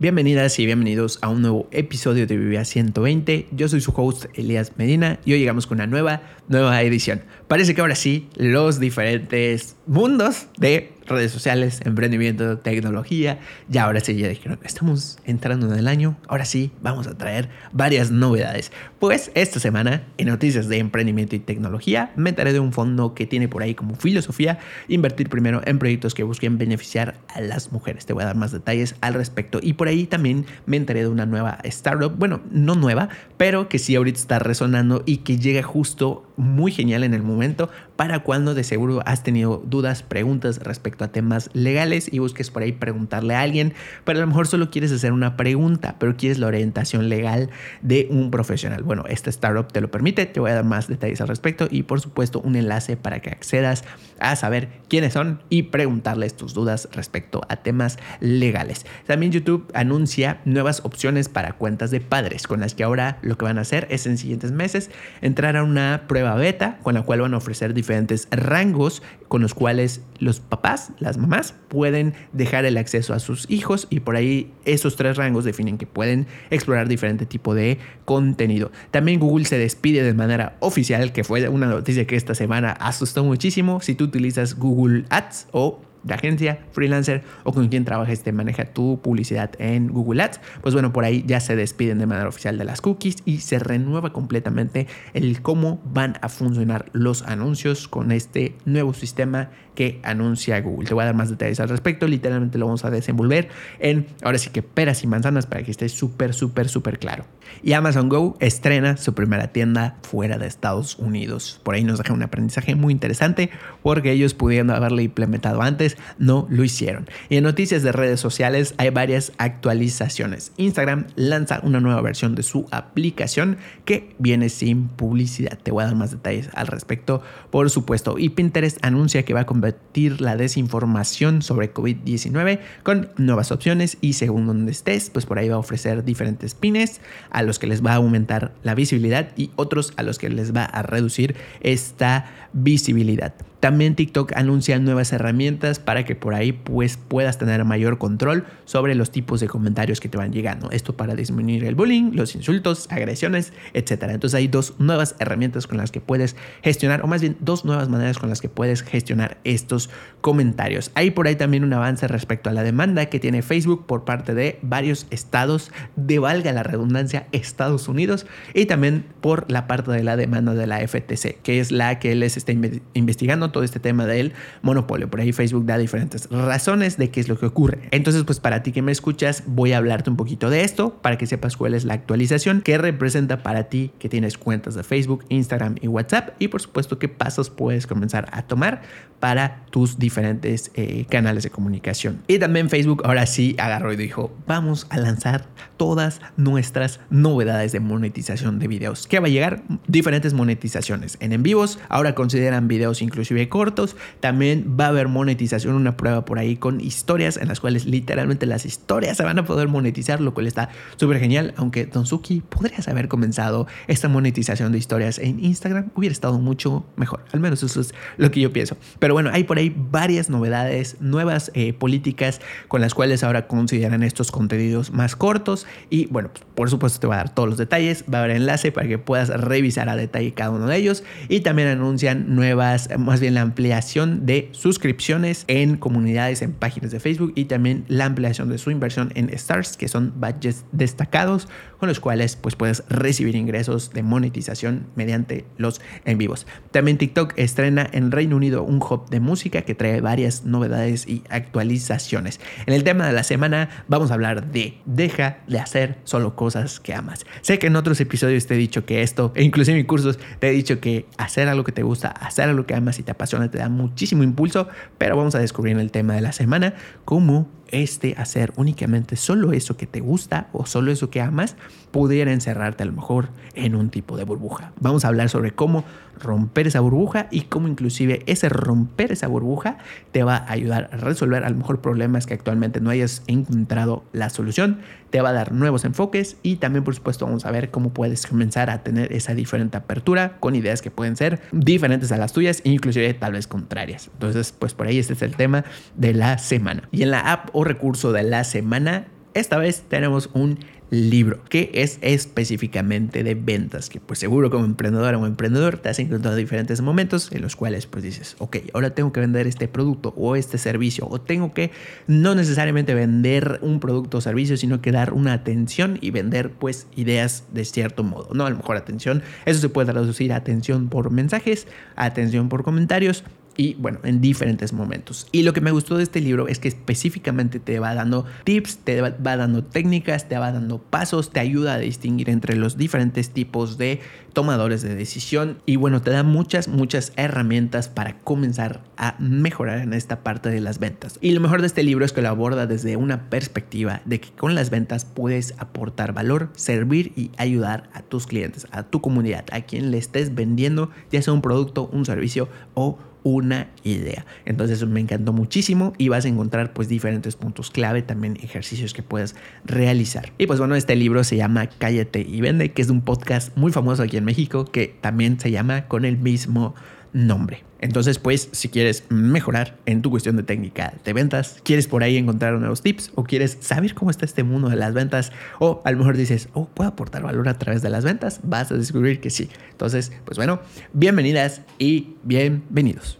Bienvenidas y bienvenidos a un nuevo episodio de Vivia 120. Yo soy su host Elías Medina y hoy llegamos con una nueva, nueva edición. Parece que ahora sí, los diferentes mundos de redes sociales, emprendimiento, tecnología. Y ahora sí, ya dijeron, estamos entrando en el año, ahora sí, vamos a traer varias novedades. Pues esta semana, en Noticias de Emprendimiento y Tecnología, me enteré de un fondo que tiene por ahí como filosofía invertir primero en proyectos que busquen beneficiar a las mujeres. Te voy a dar más detalles al respecto. Y por ahí también me enteré de una nueva startup, bueno, no nueva, pero que sí ahorita está resonando y que llega justo muy genial en el momento para cuando de seguro has tenido dudas, preguntas respecto a temas legales y busques por ahí preguntarle a alguien, pero a lo mejor solo quieres hacer una pregunta, pero quieres la orientación legal de un profesional. Bueno, esta startup te lo permite, te voy a dar más detalles al respecto y por supuesto un enlace para que accedas a saber quiénes son y preguntarles tus dudas respecto a temas legales. También YouTube anuncia nuevas opciones para cuentas de padres, con las que ahora lo que van a hacer es en siguientes meses entrar a una prueba beta con la cual van a ofrecer diferentes diferentes rangos con los cuales los papás, las mamás, pueden dejar el acceso a sus hijos y por ahí esos tres rangos definen que pueden explorar diferente tipo de contenido. También Google se despide de manera oficial, que fue una noticia que esta semana asustó muchísimo. Si tú utilizas Google Ads o de agencia, freelancer o con quien trabajes te maneja tu publicidad en Google Ads, pues bueno, por ahí ya se despiden de manera oficial de las cookies y se renueva completamente el cómo van a funcionar los anuncios con este nuevo sistema que anuncia Google. Te voy a dar más detalles al respecto, literalmente lo vamos a desenvolver en ahora sí que peras y manzanas para que esté súper, súper, súper claro. Y Amazon Go estrena su primera tienda fuera de Estados Unidos. Por ahí nos deja un aprendizaje muy interesante porque ellos pudiendo haberlo implementado antes, no lo hicieron. Y en noticias de redes sociales hay varias actualizaciones. Instagram lanza una nueva versión de su aplicación que viene sin publicidad. Te voy a dar más detalles al respecto, por supuesto. Y Pinterest anuncia que va a combatir la desinformación sobre COVID-19 con nuevas opciones y según donde estés, pues por ahí va a ofrecer diferentes pines a los que les va a aumentar la visibilidad y otros a los que les va a reducir esta visibilidad. También TikTok anuncia nuevas herramientas para que por ahí pues puedas tener mayor control sobre los tipos de comentarios que te van llegando. Esto para disminuir el bullying, los insultos, agresiones, etc. Entonces hay dos nuevas herramientas con las que puedes gestionar, o más bien dos nuevas maneras con las que puedes gestionar estos comentarios. Hay por ahí también un avance respecto a la demanda que tiene Facebook por parte de varios estados, de valga la redundancia, Estados Unidos, y también por la parte de la demanda de la FTC, que es la que les está investigando todo este tema del monopolio. Por ahí Facebook da diferentes razones de qué es lo que ocurre. Entonces, pues para ti que me escuchas, voy a hablarte un poquito de esto para que sepas cuál es la actualización que representa para ti que tienes cuentas de Facebook, Instagram y WhatsApp y por supuesto qué pasos puedes comenzar a tomar para tus diferentes eh, canales de comunicación. Y también Facebook ahora sí agarró y dijo, vamos a lanzar todas nuestras novedades de monetización de videos. ¿Qué va a llegar? Diferentes monetizaciones. En en vivos ahora consideran videos inclusive cortos. También va a haber monetización, una prueba por ahí con historias en las cuales literalmente las historias se van a poder monetizar, lo cual está súper genial. Aunque Don Suki podrías haber comenzado esta monetización de historias en Instagram, hubiera estado mucho mejor. Al menos eso es lo que yo pienso. Pero bueno, hay por ahí varias novedades, nuevas eh, políticas con las cuales ahora consideran estos contenidos más cortos. Y bueno, pues, por supuesto te va a dar todos los detalles, va a haber enlace para que puedas revisar a detalle cada uno de ellos. Y también anuncian nuevas, más bien la ampliación de suscripciones en comunidades, en páginas de Facebook y también la ampliación de su inversión en Stars, que son badges destacados con los cuales pues puedes recibir ingresos de monetización mediante los en vivos. También TikTok estrena en Reino Unido un hub de música que trae varias novedades y actualizaciones. En el tema de la semana vamos a hablar de deja de hacer solo cosas que amas. Sé que en otros episodios te he dicho que esto, e inclusive en cursos te he dicho que hacer algo que te gusta, hacer algo que amas y te apasiona te da muchísimo impulso, pero vamos a descubrir en el tema de la semana cómo este hacer únicamente solo eso que te gusta o solo eso que amas pudiera encerrarte a lo mejor en un tipo de burbuja. Vamos a hablar sobre cómo romper esa burbuja y cómo inclusive ese romper esa burbuja te va a ayudar a resolver a lo mejor problemas que actualmente no hayas encontrado la solución, te va a dar nuevos enfoques y también por supuesto vamos a ver cómo puedes comenzar a tener esa diferente apertura con ideas que pueden ser diferentes a las tuyas e inclusive tal vez contrarias. Entonces pues por ahí este es el tema de la semana. Y en la app recurso de la semana esta vez tenemos un libro que es específicamente de ventas, que pues seguro como emprendedor o emprendedor te has encontrado diferentes momentos en los cuales pues dices, ok, ahora tengo que vender este producto o este servicio o tengo que no necesariamente vender un producto o servicio, sino que dar una atención y vender pues ideas de cierto modo, ¿no? A lo mejor atención, eso se puede traducir a atención por mensajes, atención por comentarios, y bueno, en diferentes momentos. Y lo que me gustó de este libro es que específicamente te va dando tips, te va, dando técnicas, te va dando pasos, te ayuda a distinguir entre los diferentes tipos de tomadores de decisión y bueno, te da muchas, muchas herramientas para comenzar a mejorar en esta parte de las ventas. Y lo mejor de este libro es que lo aborda desde una perspectiva de que con las ventas puedes aportar valor, servir y ayudar a tus clientes, a tu comunidad, a quien le estés vendiendo, ya sea un producto, un servicio o una idea. Entonces me encantó muchísimo y vas a encontrar pues diferentes puntos clave, también ejercicios que puedas realizar. Y pues bueno, este libro se llama Cállate y Vende, que es un podcast muy famoso aquí en México que también se llama con el mismo nombre. Entonces, pues, si quieres mejorar en tu cuestión de técnica de ventas, quieres por ahí encontrar nuevos tips o quieres saber cómo está este mundo de las ventas o a lo mejor dices, oh, puedo aportar valor a través de las ventas, vas a descubrir que sí. Entonces, pues bueno, bienvenidas y bienvenidos.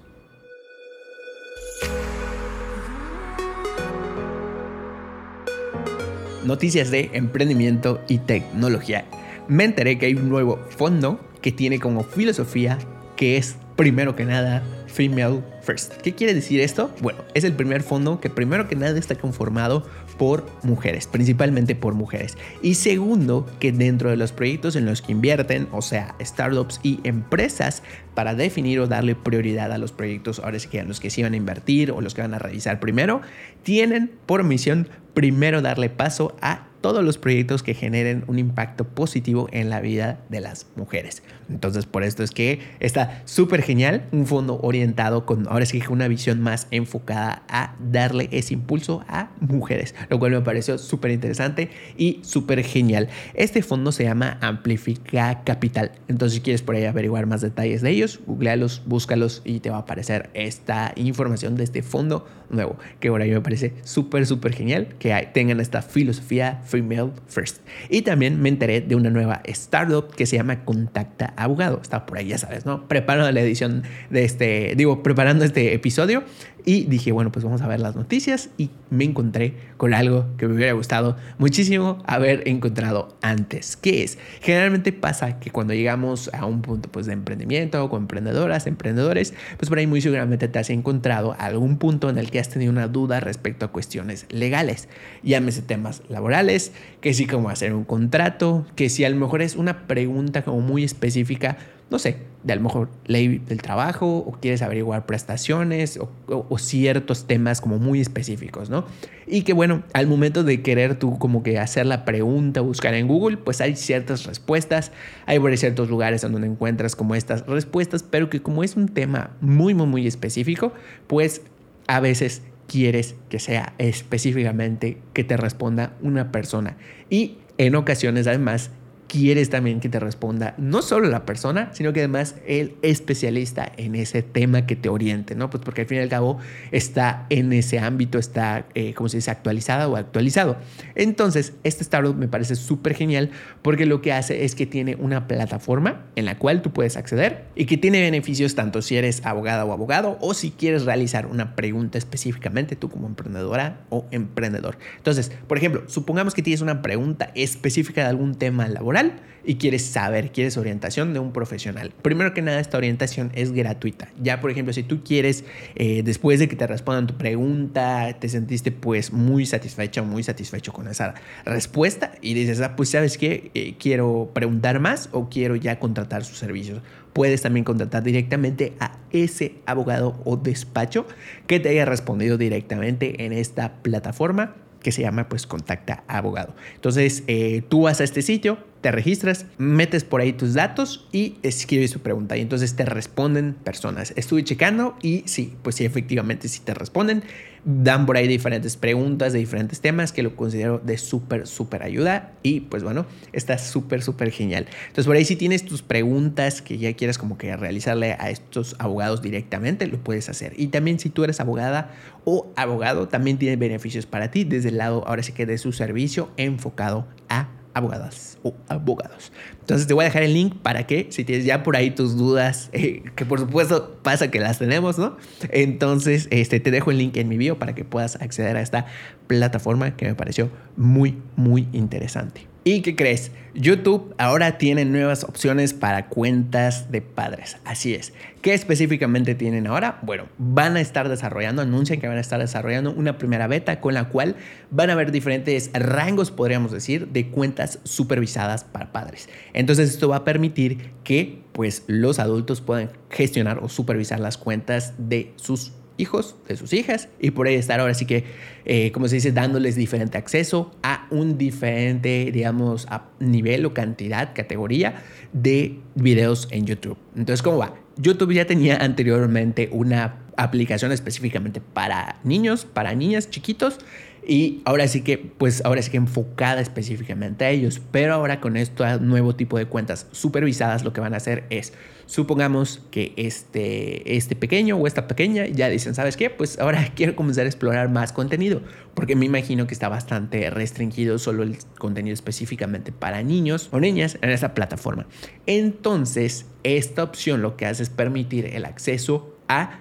Noticias de emprendimiento y tecnología. Me enteré que hay un nuevo fondo que tiene como filosofía que es primero que nada Female First. ¿Qué quiere decir esto? Bueno, es el primer fondo que primero que nada está conformado por mujeres, principalmente por mujeres. Y segundo, que dentro de los proyectos en los que invierten, o sea, startups y empresas, para definir o darle prioridad a los proyectos, ahora sí que a los que se iban a invertir o los que van a realizar primero, tienen por misión primero darle paso a todos los proyectos que generen un impacto positivo en la vida de las mujeres. Entonces, por esto es que está súper genial, un fondo orientado con, ahora sí una visión más enfocada a darle ese impulso a mujeres, lo cual me pareció súper interesante y súper genial. Este fondo se llama Amplifica Capital. Entonces, si quieres por ahí averiguar más detalles de ellos, googlealos, búscalos y te va a aparecer esta información de este fondo nuevo, que ahora yo me parece súper, súper genial que tengan esta filosofía female first. Y también me enteré de una nueva startup que se llama Contacta Abogado. Está por ahí, ya sabes, ¿no? Preparando la edición de este, digo, preparando este episodio y dije, bueno, pues vamos a ver las noticias y me encontré con algo que me hubiera gustado muchísimo haber encontrado antes. ¿Qué es? Generalmente pasa que cuando llegamos a un punto pues, de emprendimiento o con emprendedoras, emprendedores, pues por ahí muy seguramente te has encontrado algún punto en el que has tenido una duda respecto a cuestiones legales. Llámese temas laborales, que sí como hacer un contrato, que si a lo mejor es una pregunta como muy específica no sé, de a lo mejor ley del trabajo o quieres averiguar prestaciones o, ciertos temas como muy específicos, ¿no? Y que bueno, al momento de querer tú como que hacer la pregunta, buscar en Google, pues hay ciertas respuestas, hay por ciertos lugares donde encuentras como estas respuestas, pero que como es un tema muy, muy, muy específico, pues a veces quieres que sea específicamente que te responda una persona. Y en ocasiones además quieres también que te responda no solo la persona, sino que además el especialista en ese tema que te oriente, ¿no? Pues porque al fin y al cabo está en ese ámbito, está, eh, como se dice, actualizada o actualizado. Entonces, este startup me parece súper genial porque lo que hace es que tiene una plataforma en la cual tú puedes acceder y que tiene beneficios tanto si eres abogada o abogado o si quieres realizar una pregunta específicamente tú como emprendedora o emprendedor. Entonces, por ejemplo, supongamos que tienes una pregunta específica de algún tema laboral y quieres saber, quieres orientación de un profesional. Primero que nada, esta orientación es gratuita. Ya, por ejemplo, si tú quieres, eh, después de que te respondan tu pregunta, te sentiste pues muy satisfecho, muy satisfecho con esa respuesta y dices, ah, pues sabes qué, eh, quiero preguntar más o quiero ya contratar sus servicios. Puedes también contratar directamente a ese abogado o despacho que te haya respondido directamente en esta plataforma que se llama pues Contacta Abogado. Entonces, eh, tú vas a este sitio, te registras, metes por ahí tus datos y escribes tu pregunta. Y entonces te responden personas. Estuve checando y sí, pues sí, efectivamente sí te responden dan por ahí diferentes preguntas de diferentes temas que lo considero de súper, súper ayuda. Y pues bueno, está súper, súper genial. Entonces por ahí si tienes tus preguntas que ya quieras como que realizarle a estos abogados directamente, lo puedes hacer. Y también si tú eres abogada o abogado, también tiene beneficios para ti desde el lado, ahora sí que de su servicio enfocado a abogadas o abogados. Entonces te voy a dejar el link para que si tienes ya por ahí tus dudas, eh, que por supuesto pasa que las tenemos, ¿no? Entonces este, te dejo el link en mi bio para que puedas acceder a esta plataforma que me pareció muy, muy interesante. ¿Y qué crees? YouTube ahora tiene nuevas opciones para cuentas de padres. Así es. ¿Qué específicamente tienen ahora? Bueno, van a estar desarrollando, anuncian que van a estar desarrollando una primera beta con la cual van a haber diferentes rangos, podríamos decir, de cuentas supervisadas para padres. Entonces esto va a permitir que pues los adultos puedan gestionar o supervisar las cuentas de sus hijos, de sus hijas, y por ahí estar ahora sí que, eh, como se dice, dándoles diferente acceso a un diferente, digamos, a nivel o cantidad, categoría de videos en YouTube. Entonces, ¿cómo va? YouTube ya tenía anteriormente una aplicación específicamente para niños, para niñas chiquitos, y ahora sí que, pues ahora sí que enfocada específicamente a ellos. Pero ahora con este nuevo tipo de cuentas supervisadas, lo que van a hacer es, supongamos que este, este pequeño o esta pequeña ya dicen, ¿sabes qué? Pues ahora quiero comenzar a explorar más contenido. Porque me imagino que está bastante restringido solo el contenido específicamente para niños o niñas en esta plataforma. Entonces, esta opción lo que hace es permitir el acceso a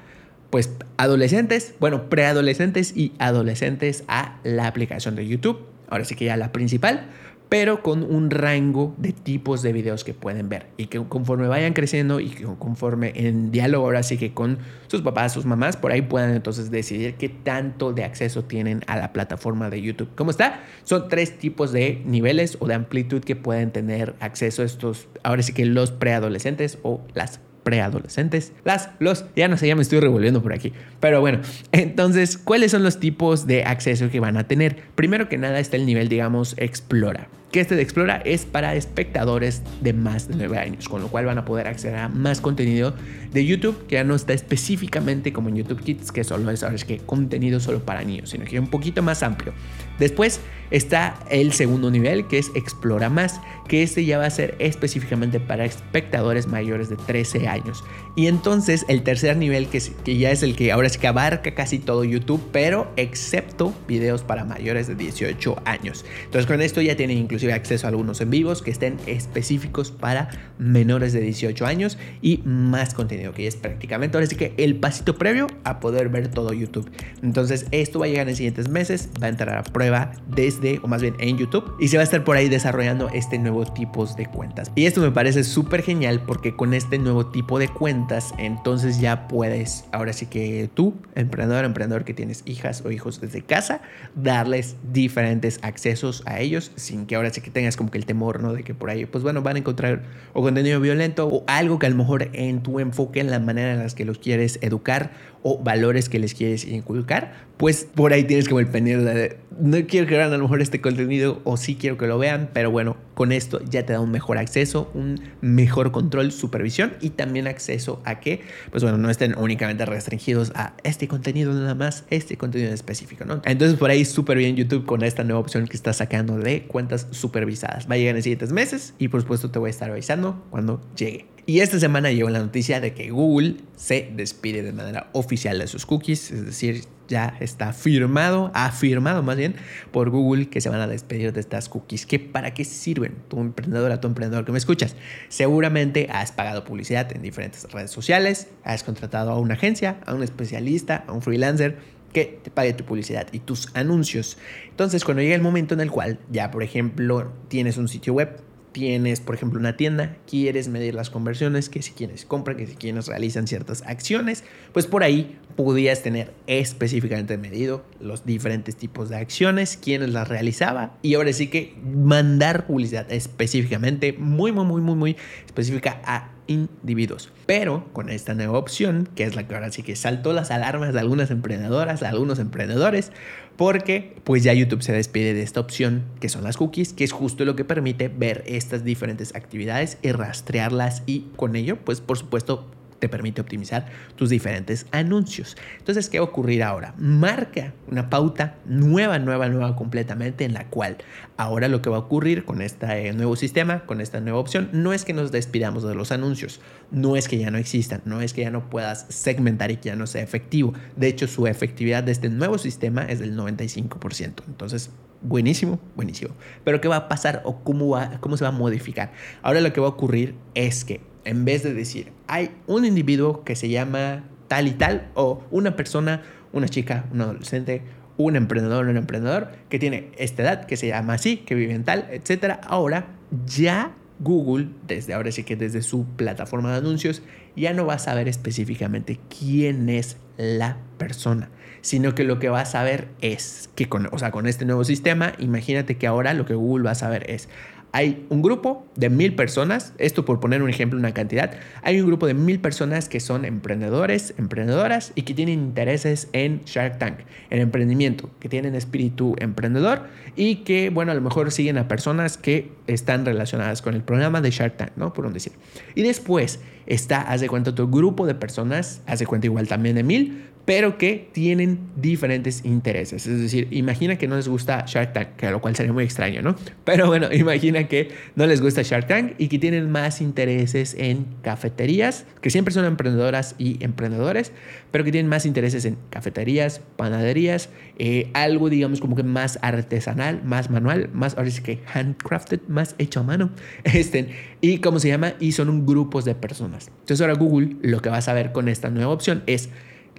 pues adolescentes, bueno, preadolescentes y adolescentes a la aplicación de YouTube. Ahora sí que ya la principal, pero con un rango de tipos de videos que pueden ver y que conforme vayan creciendo y conforme en diálogo ahora sí que con sus papás, sus mamás, por ahí puedan entonces decidir qué tanto de acceso tienen a la plataforma de YouTube. ¿Cómo está? Son tres tipos de niveles o de amplitud que pueden tener acceso estos, ahora sí que los preadolescentes o las preadolescentes. Las, los, ya no sé, ya me estoy revolviendo por aquí. Pero bueno, entonces, ¿cuáles son los tipos de acceso que van a tener? Primero que nada está el nivel, digamos, Explora que este de Explora es para espectadores de más de 9 años, con lo cual van a poder acceder a más contenido de YouTube que ya no está específicamente como en YouTube Kids, que solo es es que contenido solo para niños, sino que es un poquito más amplio. Después está el segundo nivel que es Explora más, que este ya va a ser específicamente para espectadores mayores de 13 años. Y entonces el tercer nivel que, que ya es el que ahora es que abarca casi todo YouTube, pero excepto videos para mayores de 18 años. Entonces con esto ya tienen incluso acceso a algunos en vivos que estén específicos para menores de 18 años y más contenido, que es prácticamente ahora sí que el pasito previo a poder ver todo YouTube. Entonces esto va a llegar en siguientes meses, va a entrar a prueba desde, o más bien en YouTube, y se va a estar por ahí desarrollando este nuevo tipo de cuentas. Y esto me parece súper genial porque con este nuevo tipo de cuentas, entonces ya puedes, ahora sí que tú, emprendedor, emprendedor que tienes hijas o hijos desde casa, darles diferentes accesos a ellos sin que ahora que tengas como que el temor, ¿no? De que por ahí, pues bueno, van a encontrar o contenido violento o algo que a lo mejor en tu enfoque, en la manera en la que los quieres educar o valores que les quieres inculcar, pues por ahí tienes como el pendiente de no quiero que vean a lo mejor este contenido o sí quiero que lo vean, pero bueno, con esto ya te da un mejor acceso, un mejor control, supervisión y también acceso a que, pues bueno, no estén únicamente restringidos a este contenido nada más, este contenido específico, ¿no? Entonces por ahí súper bien YouTube con esta nueva opción que está sacando de cuentas supervisadas. Va a llegar en siguientes meses y por supuesto te voy a estar avisando cuando llegue. Y esta semana llegó la noticia de que Google se despide de manera oficial de sus cookies, es decir, ya está firmado, afirmado más bien por Google que se van a despedir de estas cookies. ¿Qué, ¿Para qué sirven? Tu emprendedora, tu emprendedor que me escuchas. Seguramente has pagado publicidad en diferentes redes sociales, has contratado a una agencia, a un especialista, a un freelancer que te pague tu publicidad y tus anuncios. Entonces, cuando llega el momento en el cual ya, por ejemplo, tienes un sitio web, tienes, por ejemplo, una tienda, quieres medir las conversiones, que si quienes compran, que si quienes realizan ciertas acciones, pues por ahí podías tener específicamente medido los diferentes tipos de acciones, quienes las realizaba y ahora sí que mandar publicidad específicamente, muy, muy, muy, muy, muy específica a individuos. Pero con esta nueva opción, que es la que ahora sí que saltó las alarmas de algunas emprendedoras, de algunos emprendedores, porque pues ya YouTube se despide de esta opción que son las cookies, que es justo lo que permite ver estas diferentes actividades y rastrearlas y con ello pues por supuesto te permite optimizar tus diferentes anuncios. Entonces, ¿qué va a ocurrir ahora? Marca una pauta nueva, nueva, nueva completamente en la cual ahora lo que va a ocurrir con este nuevo sistema, con esta nueva opción, no es que nos despidamos de los anuncios, no es que ya no existan, no es que ya no puedas segmentar y que ya no sea efectivo. De hecho, su efectividad de este nuevo sistema es del 95%. Entonces, buenísimo, buenísimo. Pero ¿qué va a pasar o cómo, va, cómo se va a modificar? Ahora lo que va a ocurrir es que en vez de decir, hay un individuo que se llama tal y tal, o una persona, una chica, un adolescente, un emprendedor, un emprendedor que tiene esta edad, que se llama así, que vive en tal, etcétera. Ahora ya Google, desde ahora sí que desde su plataforma de anuncios, ya no va a saber específicamente quién es la persona, sino que lo que va a saber es que con, o sea, con este nuevo sistema, imagínate que ahora lo que Google va a saber es, hay un grupo de mil personas, esto por poner un ejemplo, una cantidad, hay un grupo de mil personas que son emprendedores, emprendedoras y que tienen intereses en Shark Tank, en emprendimiento, que tienen espíritu emprendedor y que, bueno, a lo mejor siguen a personas que están relacionadas con el programa de Shark Tank, ¿no? Por un decir. Y después está, haz de cuenta, otro grupo de personas, haz de cuenta igual también de mil, pero que tienen diferentes intereses. Es decir, imagina que no les gusta Shark Tank, que lo cual sería muy extraño, ¿no? Pero bueno, imagina que no les gusta Shark Tank y que tienen más intereses en cafeterías, que siempre son emprendedoras y emprendedores, pero que tienen más intereses en cafeterías, panaderías, eh, algo digamos como que más artesanal, más manual, más ahora sí que handcrafted, más hecho a mano. Este, y cómo se llama, y son un grupos de personas. Entonces ahora Google lo que vas a ver con esta nueva opción es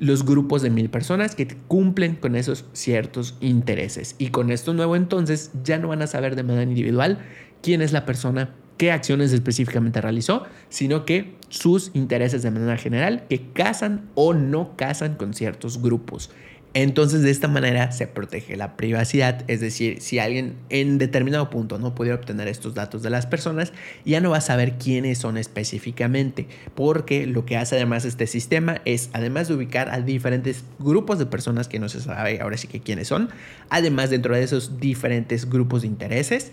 los grupos de mil personas que cumplen con esos ciertos intereses. Y con esto nuevo entonces ya no van a saber de manera individual quién es la persona, qué acciones específicamente realizó, sino que sus intereses de manera general que casan o no casan con ciertos grupos. Entonces de esta manera se protege la privacidad, es decir, si alguien en determinado punto no puede obtener estos datos de las personas, ya no va a saber quiénes son específicamente, porque lo que hace además este sistema es, además de ubicar a diferentes grupos de personas que no se sabe ahora sí que quiénes son, además dentro de esos diferentes grupos de intereses,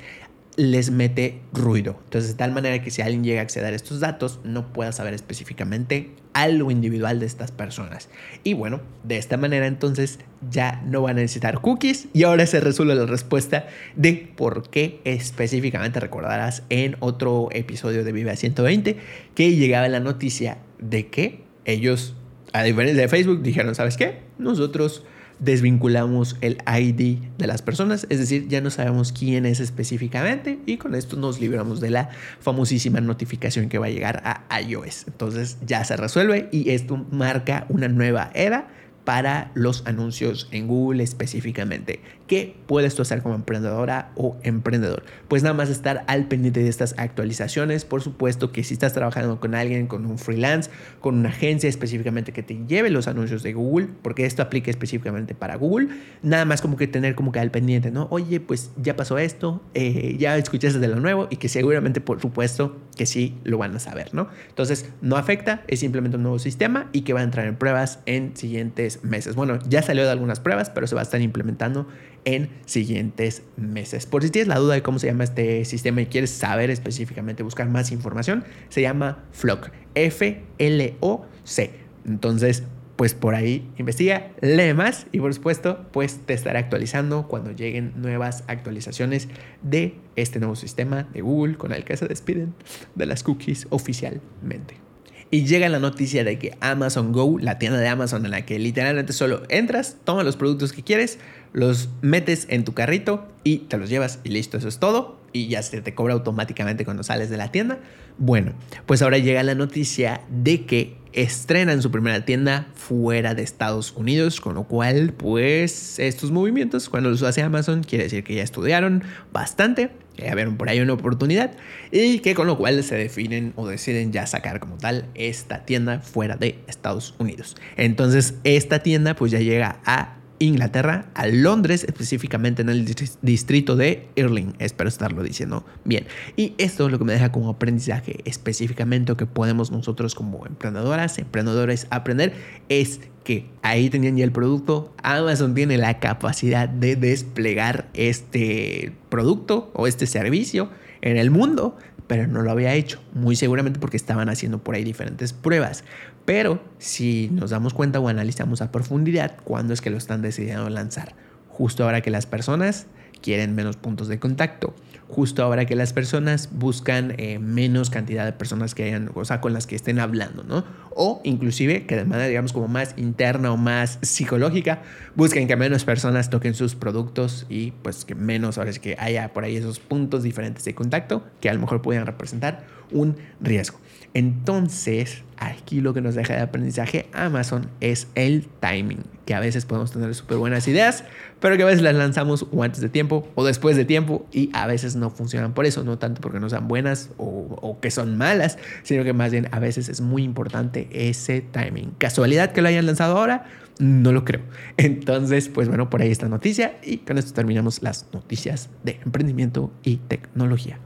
les mete ruido. Entonces, de tal manera que si alguien llega a acceder a estos datos, no pueda saber específicamente algo individual de estas personas. Y bueno, de esta manera entonces ya no van a necesitar cookies y ahora se resuelve la respuesta de por qué específicamente recordarás en otro episodio de Vive a 120 que llegaba la noticia de que ellos, a diferencia de Facebook, dijeron, ¿sabes qué? Nosotros desvinculamos el ID de las personas, es decir, ya no sabemos quién es específicamente y con esto nos libramos de la famosísima notificación que va a llegar a iOS. Entonces ya se resuelve y esto marca una nueva era para los anuncios en Google específicamente. ¿Qué puedes tú hacer como emprendedora o emprendedor? Pues nada más estar al pendiente de estas actualizaciones. Por supuesto que si estás trabajando con alguien, con un freelance, con una agencia específicamente que te lleve los anuncios de Google, porque esto aplica específicamente para Google, nada más como que tener como que al pendiente, ¿no? Oye, pues ya pasó esto, eh, ya escuchaste de lo nuevo y que seguramente, por supuesto, que sí lo van a saber, ¿no? Entonces, no afecta, es simplemente un nuevo sistema y que va a entrar en pruebas en siguientes meses. Bueno, ya salió de algunas pruebas, pero se va a estar implementando en siguientes meses. Por si tienes la duda de cómo se llama este sistema y quieres saber específicamente, buscar más información, se llama Flock, F-L-O-C. Entonces, pues por ahí investiga, lee más y por supuesto, pues te estaré actualizando cuando lleguen nuevas actualizaciones de este nuevo sistema de Google con el que se despiden de las cookies oficialmente y llega la noticia de que Amazon Go, la tienda de Amazon en la que literalmente solo entras, tomas los productos que quieres, los metes en tu carrito y te los llevas y listo, eso es todo y ya se te cobra automáticamente cuando sales de la tienda. Bueno, pues ahora llega la noticia de que estrenan su primera tienda fuera de Estados Unidos, con lo cual pues estos movimientos cuando los hace Amazon quiere decir que ya estudiaron bastante, que ya por ahí una oportunidad y que con lo cual se definen o deciden ya sacar como tal esta tienda fuera de Estados Unidos. Entonces esta tienda pues ya llega a Inglaterra, a Londres, específicamente en el distrito de Irling. Espero estarlo diciendo bien. Y esto es lo que me deja como aprendizaje específicamente que podemos nosotros como emprendedoras, emprendedores aprender es que ahí tenían ya el producto. Amazon tiene la capacidad de desplegar este producto o este servicio en el mundo, pero no lo había hecho. Muy seguramente porque estaban haciendo por ahí diferentes pruebas. Pero si nos damos cuenta o analizamos a profundidad, ¿cuándo es que lo están decidiendo lanzar? Justo ahora que las personas quieren menos puntos de contacto. Justo ahora que las personas buscan eh, menos cantidad de personas que hayan, o sea, con las que estén hablando, ¿no? O inclusive que de manera, digamos, como más interna o más psicológica, busquen que menos personas toquen sus productos y pues que menos, ahora sí que haya por ahí esos puntos diferentes de contacto que a lo mejor puedan representar un riesgo. Entonces, aquí lo que nos deja de aprendizaje Amazon es el timing, que a veces podemos tener súper buenas ideas, pero que a veces las lanzamos antes de tiempo o después de tiempo y a veces no funcionan por eso, no tanto porque no sean buenas o, o que son malas, sino que más bien a veces es muy importante ese timing. ¿Casualidad que lo hayan lanzado ahora? No lo creo. Entonces, pues bueno, por ahí está noticia y con esto terminamos las noticias de emprendimiento y tecnología.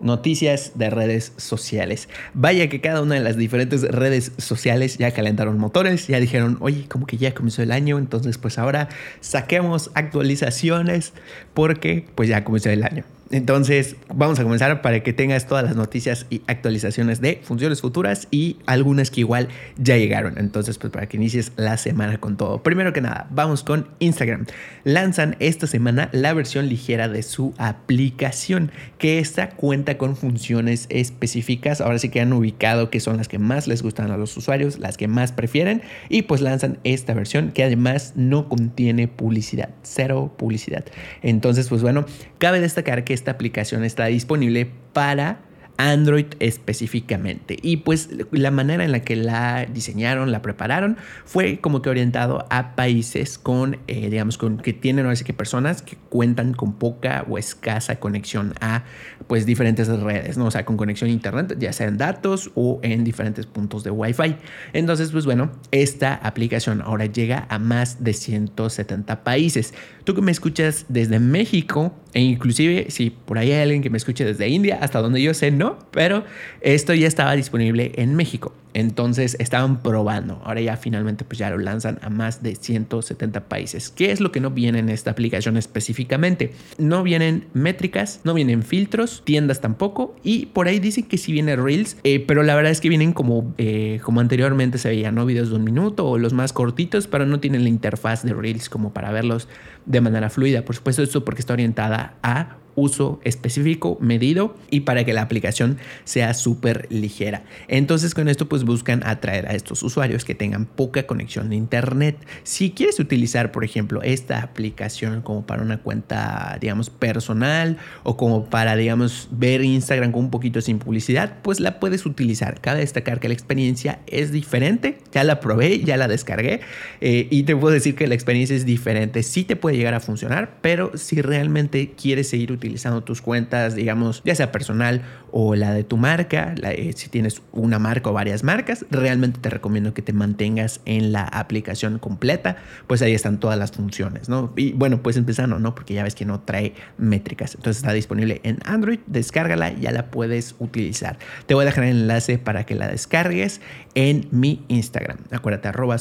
Noticias de redes sociales. Vaya que cada una de las diferentes redes sociales ya calentaron motores, ya dijeron, oye, como que ya comenzó el año, entonces pues ahora saquemos actualizaciones porque pues ya comenzó el año. Entonces, vamos a comenzar para que tengas todas las noticias y actualizaciones de funciones futuras y algunas que igual ya llegaron. Entonces, pues para que inicies la semana con todo. Primero que nada, vamos con Instagram. Lanzan esta semana la versión ligera de su aplicación, que esta cuenta con funciones específicas. Ahora sí que han ubicado que son las que más les gustan a los usuarios, las que más prefieren. Y pues lanzan esta versión que además no contiene publicidad, cero publicidad. Entonces, pues bueno, cabe destacar que esta aplicación está disponible para Android específicamente. Y pues la manera en la que la diseñaron, la prepararon, fue como que orientado a países con, eh, digamos, con que tienen, ahora sí que personas que cuentan con poca o escasa conexión a, pues, diferentes redes, ¿no? O sea, con conexión a internet, ya sea en datos o en diferentes puntos de Wi-Fi. Entonces, pues bueno, esta aplicación ahora llega a más de 170 países. Tú que me escuchas desde México, e inclusive si por ahí hay alguien que me escuche desde India, hasta donde yo sé, no, pero esto ya estaba disponible en México. Entonces estaban probando. Ahora ya finalmente pues ya lo lanzan a más de 170 países. ¿Qué es lo que no viene en esta aplicación específicamente? No vienen métricas, no vienen filtros, tiendas tampoco. Y por ahí dicen que sí viene Reels, eh, pero la verdad es que vienen como, eh, como anteriormente se veía, ¿no? Videos de un minuto o los más cortitos, pero no tienen la interfaz de Reels como para verlos de manera fluida. Por supuesto, esto porque está orientada a uso específico, medido y para que la aplicación sea súper ligera. Entonces con esto pues buscan atraer a estos usuarios que tengan poca conexión de internet. Si quieres utilizar por ejemplo esta aplicación como para una cuenta digamos personal o como para digamos ver Instagram con un poquito sin publicidad, pues la puedes utilizar. Cabe destacar que la experiencia es diferente. Ya la probé, ya la descargué eh, y te puedo decir que la experiencia es diferente. Sí te puede llegar a funcionar, pero si realmente quieres seguir utilizando tus cuentas, digamos, ya sea personal o la de tu marca, eh, si tienes una marca o varias marcas, realmente te recomiendo que te mantengas en la aplicación completa, pues ahí están todas las funciones, ¿no? Y bueno, pues empezando, ¿no? Porque ya ves que no trae métricas. Entonces está disponible en Android, descárgala, ya la puedes utilizar. Te voy a dejar el enlace para que la descargues en mi Instagram. Acuérdate, arroba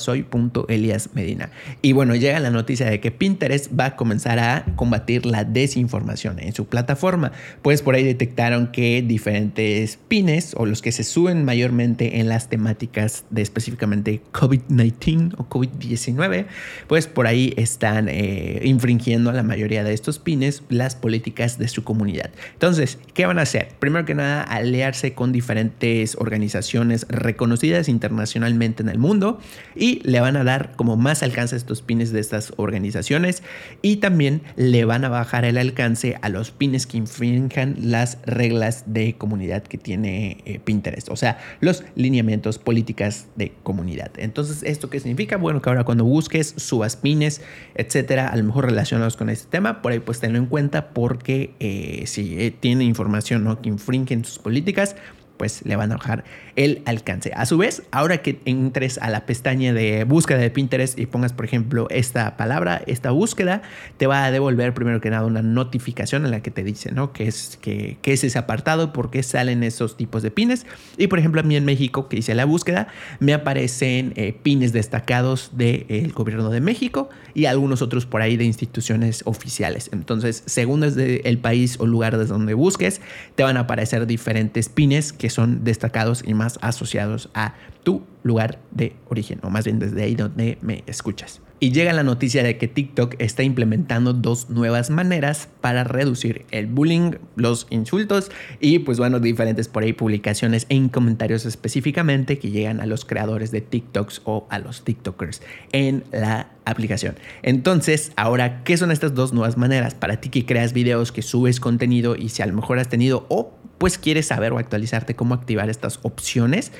medina. Y bueno, llega la noticia de que Pinterest va a comenzar a combatir la desinformación en su plataforma. Pues por ahí detectaron que diferentes pines o los que se suben mayormente en las temáticas de específicamente COVID-19 o COVID-19, pues por ahí están eh, infringiendo a la mayoría de estos pines las políticas de su comunidad. Entonces, ¿qué van a hacer? Primero que nada, aliarse con diferentes organizaciones reconocidas internacionalmente en el mundo y le van a dar como más alcance a estos pines de estas organizaciones y también le van a bajar el alcance a los pines que infrinjan las reglas de comunidad que tiene eh, Pinterest, o sea, los lineamientos políticas de comunidad. Entonces, ¿esto qué significa? Bueno, que ahora cuando busques, subas pines, etcétera, a lo mejor relacionados con este tema, por ahí pues tenlo en cuenta porque eh, si eh, tiene información ¿no? que infringen sus políticas, pues le van a bajar el alcance. A su vez, ahora que entres a la pestaña de búsqueda de Pinterest y pongas, por ejemplo, esta palabra, esta búsqueda, te va a devolver primero que nada una notificación en la que te dice, ¿no? Que es, que, es ese apartado, por qué salen esos tipos de pines. Y por ejemplo, a mí en México, que hice la búsqueda, me aparecen eh, pines destacados del gobierno de México y algunos otros por ahí de instituciones oficiales. Entonces, según desde el país o lugar desde donde busques, te van a aparecer diferentes pines que son destacados y más asociados a tu lugar de origen, o más bien desde ahí donde me escuchas. Y llega la noticia de que TikTok está implementando dos nuevas maneras para reducir el bullying, los insultos y pues bueno, diferentes por ahí publicaciones en comentarios específicamente que llegan a los creadores de TikToks o a los TikTokers en la aplicación. Entonces, ahora, ¿qué son estas dos nuevas maneras? Para ti que creas videos, que subes contenido y si a lo mejor has tenido o pues quieres saber o actualizarte cómo activar estas opciones,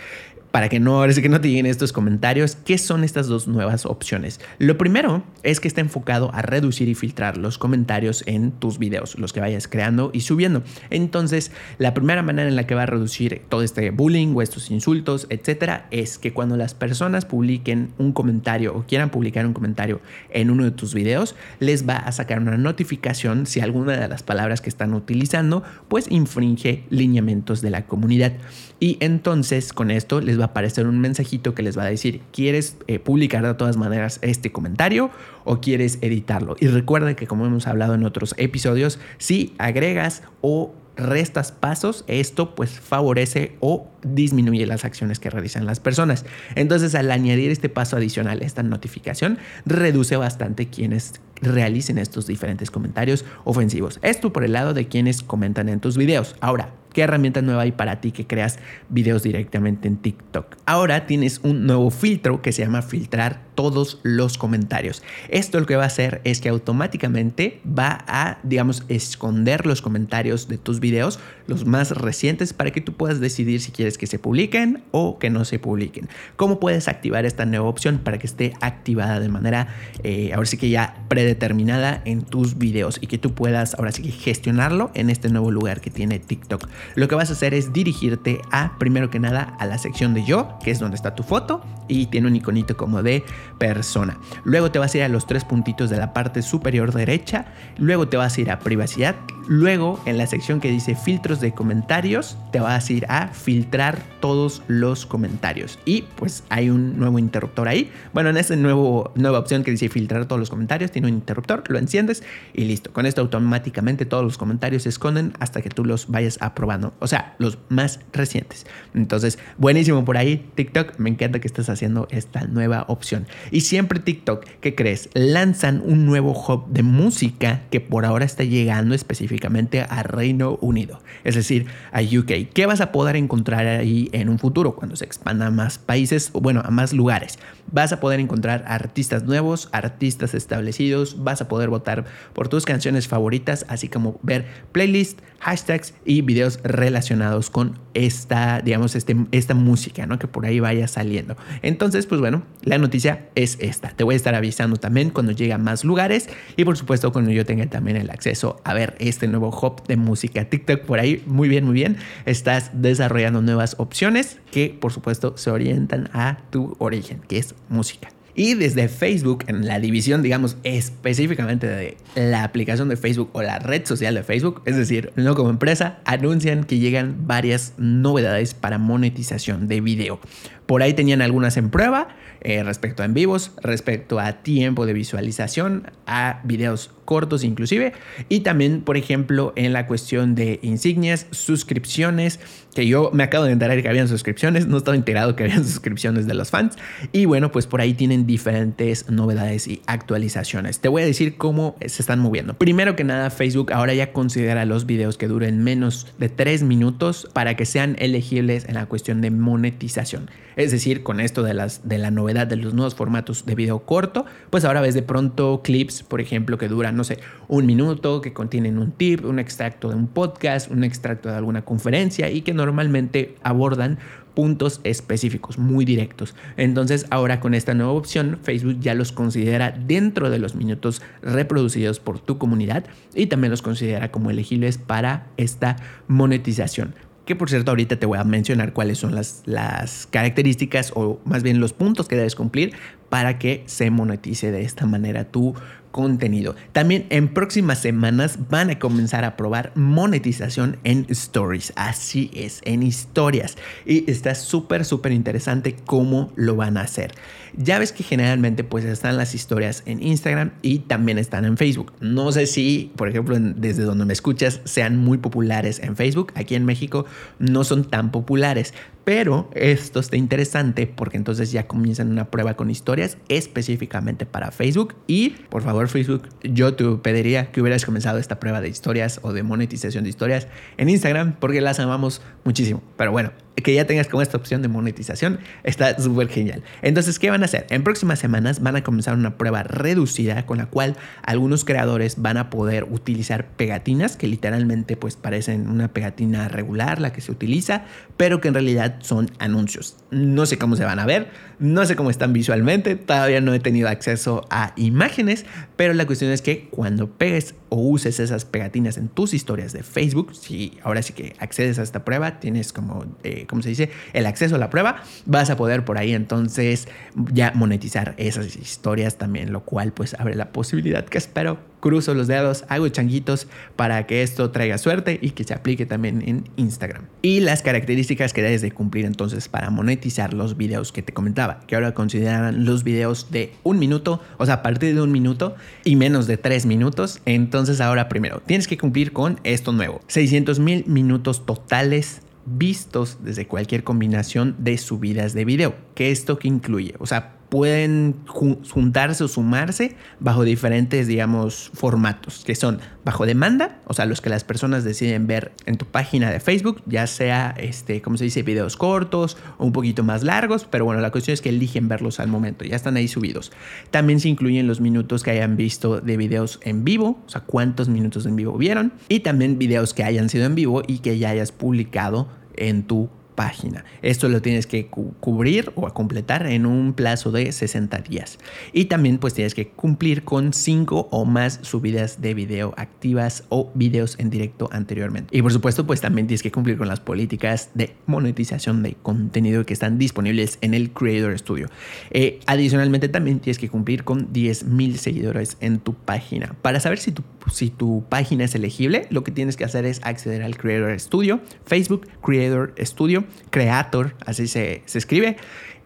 para que no, que no te lleguen estos comentarios, ¿qué son estas dos nuevas opciones? Lo primero es que está enfocado a reducir y filtrar los comentarios en tus videos, los que vayas creando y subiendo. Entonces, la primera manera en la que va a reducir todo este bullying o estos insultos, etcétera, es que cuando las personas publiquen un comentario o quieran publicar un comentario en uno de tus videos, les va a sacar una notificación si alguna de las palabras que están utilizando pues infringe lineamientos de la comunidad. Y entonces con esto les va aparecer un mensajito que les va a decir, ¿quieres eh, publicar de todas maneras este comentario o quieres editarlo? Y recuerda que como hemos hablado en otros episodios, si agregas o restas pasos, esto pues favorece o disminuye las acciones que realizan las personas. Entonces al añadir este paso adicional, esta notificación, reduce bastante quienes realicen estos diferentes comentarios ofensivos. Esto por el lado de quienes comentan en tus videos. Ahora, ¿Qué herramienta nueva hay para ti que creas videos directamente en TikTok? Ahora tienes un nuevo filtro que se llama filtrar todos los comentarios. Esto lo que va a hacer es que automáticamente va a, digamos, esconder los comentarios de tus videos, los más recientes, para que tú puedas decidir si quieres que se publiquen o que no se publiquen. ¿Cómo puedes activar esta nueva opción para que esté activada de manera, eh, ahora sí que ya predeterminada en tus videos y que tú puedas, ahora sí que gestionarlo en este nuevo lugar que tiene TikTok? Lo que vas a hacer es dirigirte a, primero que nada, a la sección de yo, que es donde está tu foto y tiene un iconito como de persona. Luego te vas a ir a los tres puntitos de la parte superior derecha. Luego te vas a ir a privacidad. Luego en la sección que dice filtros de comentarios, te vas a ir a filtrar todos los comentarios. Y pues hay un nuevo interruptor ahí. Bueno, en esta nueva opción que dice filtrar todos los comentarios, tiene un interruptor, lo enciendes y listo. Con esto automáticamente todos los comentarios se esconden hasta que tú los vayas aprobando. O sea, los más recientes. Entonces, buenísimo por ahí. TikTok, me encanta que estés haciendo esta nueva opción. Y siempre TikTok, ¿qué crees? Lanzan un nuevo hub de música que por ahora está llegando específicamente a Reino Unido, es decir, a UK. ¿Qué vas a poder encontrar ahí en un futuro cuando se expanda a más países o bueno, a más lugares? Vas a poder encontrar artistas nuevos, artistas establecidos, vas a poder votar por tus canciones favoritas, así como ver playlists, hashtags y videos relacionados con esta, digamos, este, esta música, ¿no? Que por ahí vaya saliendo. Entonces, pues bueno, la noticia es esta. Te voy a estar avisando también cuando llegue más lugares y por supuesto cuando yo tenga también el acceso a ver este nuevo hub de música TikTok por ahí. Muy bien, muy bien. Estás desarrollando nuevas opciones que por supuesto se orientan a tu origen, que es música. Y desde Facebook, en la división, digamos, específicamente de la aplicación de Facebook o la red social de Facebook, es decir, no como empresa, anuncian que llegan varias novedades para monetización de video. Por ahí tenían algunas en prueba eh, respecto a en vivos, respecto a tiempo de visualización, a videos cortos inclusive, y también, por ejemplo, en la cuestión de insignias, suscripciones, que yo me acabo de enterar que habían suscripciones, no estaba enterado que habían suscripciones de los fans, y bueno, pues por ahí tienen diferentes novedades y actualizaciones. Te voy a decir cómo se están moviendo. Primero que nada, Facebook ahora ya considera los videos que duren menos de 3 minutos para que sean elegibles en la cuestión de monetización. Es decir, con esto de, las, de la novedad de los nuevos formatos de video corto, pues ahora ves de pronto clips, por ejemplo, que duran, no sé, un minuto, que contienen un tip, un extracto de un podcast, un extracto de alguna conferencia y que normalmente abordan puntos específicos, muy directos. Entonces ahora con esta nueva opción, Facebook ya los considera dentro de los minutos reproducidos por tu comunidad y también los considera como elegibles para esta monetización. Que por cierto ahorita te voy a mencionar cuáles son las, las características o más bien los puntos que debes cumplir para que se monetice de esta manera tu contenido. También en próximas semanas van a comenzar a probar monetización en stories. Así es, en historias. Y está súper, súper interesante cómo lo van a hacer. Ya ves que generalmente pues están las historias en Instagram y también están en Facebook. No sé si, por ejemplo, desde donde me escuchas, sean muy populares en Facebook. Aquí en México no son tan populares. Pero esto está interesante porque entonces ya comienzan una prueba con historias específicamente para Facebook. Y por favor, Facebook, yo te pediría que hubieras comenzado esta prueba de historias o de monetización de historias en Instagram porque las amamos muchísimo. Pero bueno, que ya tengas como esta opción de monetización está súper genial. Entonces, ¿qué van a hacer? En próximas semanas van a comenzar una prueba reducida con la cual algunos creadores van a poder utilizar pegatinas que literalmente pues parecen una pegatina regular la que se utiliza, pero que en realidad son anuncios. No sé cómo se van a ver, no sé cómo están visualmente, todavía no he tenido acceso a imágenes, pero la cuestión es que cuando pegues o uses esas pegatinas en tus historias de Facebook, si ahora sí que accedes a esta prueba, tienes como, eh, ¿cómo se dice? El acceso a la prueba, vas a poder por ahí entonces ya monetizar esas historias también, lo cual pues abre la posibilidad que espero cruzo los dedos, hago changuitos para que esto traiga suerte y que se aplique también en Instagram. Y las características que debes de cumplir entonces para monetizar los videos que te comentaba, que ahora consideran los videos de un minuto, o sea, a partir de un minuto y menos de tres minutos. Entonces ahora primero, tienes que cumplir con esto nuevo. 600 mil minutos totales vistos desde cualquier combinación de subidas de video. ¿Qué esto que incluye? O sea, pueden juntarse o sumarse bajo diferentes, digamos, formatos, que son bajo demanda, o sea, los que las personas deciden ver en tu página de Facebook, ya sea, este, como se dice, videos cortos o un poquito más largos, pero bueno, la cuestión es que eligen verlos al momento, ya están ahí subidos. También se incluyen los minutos que hayan visto de videos en vivo, o sea, cuántos minutos en vivo vieron, y también videos que hayan sido en vivo y que ya hayas publicado en tu página. Esto lo tienes que cubrir o completar en un plazo de 60 días. Y también pues tienes que cumplir con 5 o más subidas de video activas o videos en directo anteriormente. Y por supuesto pues también tienes que cumplir con las políticas de monetización de contenido que están disponibles en el Creator Studio. Eh, adicionalmente también tienes que cumplir con 10.000 seguidores en tu página. Para saber si tu, si tu página es elegible, lo que tienes que hacer es acceder al Creator Studio, Facebook Creator Studio Creator, así se, se escribe,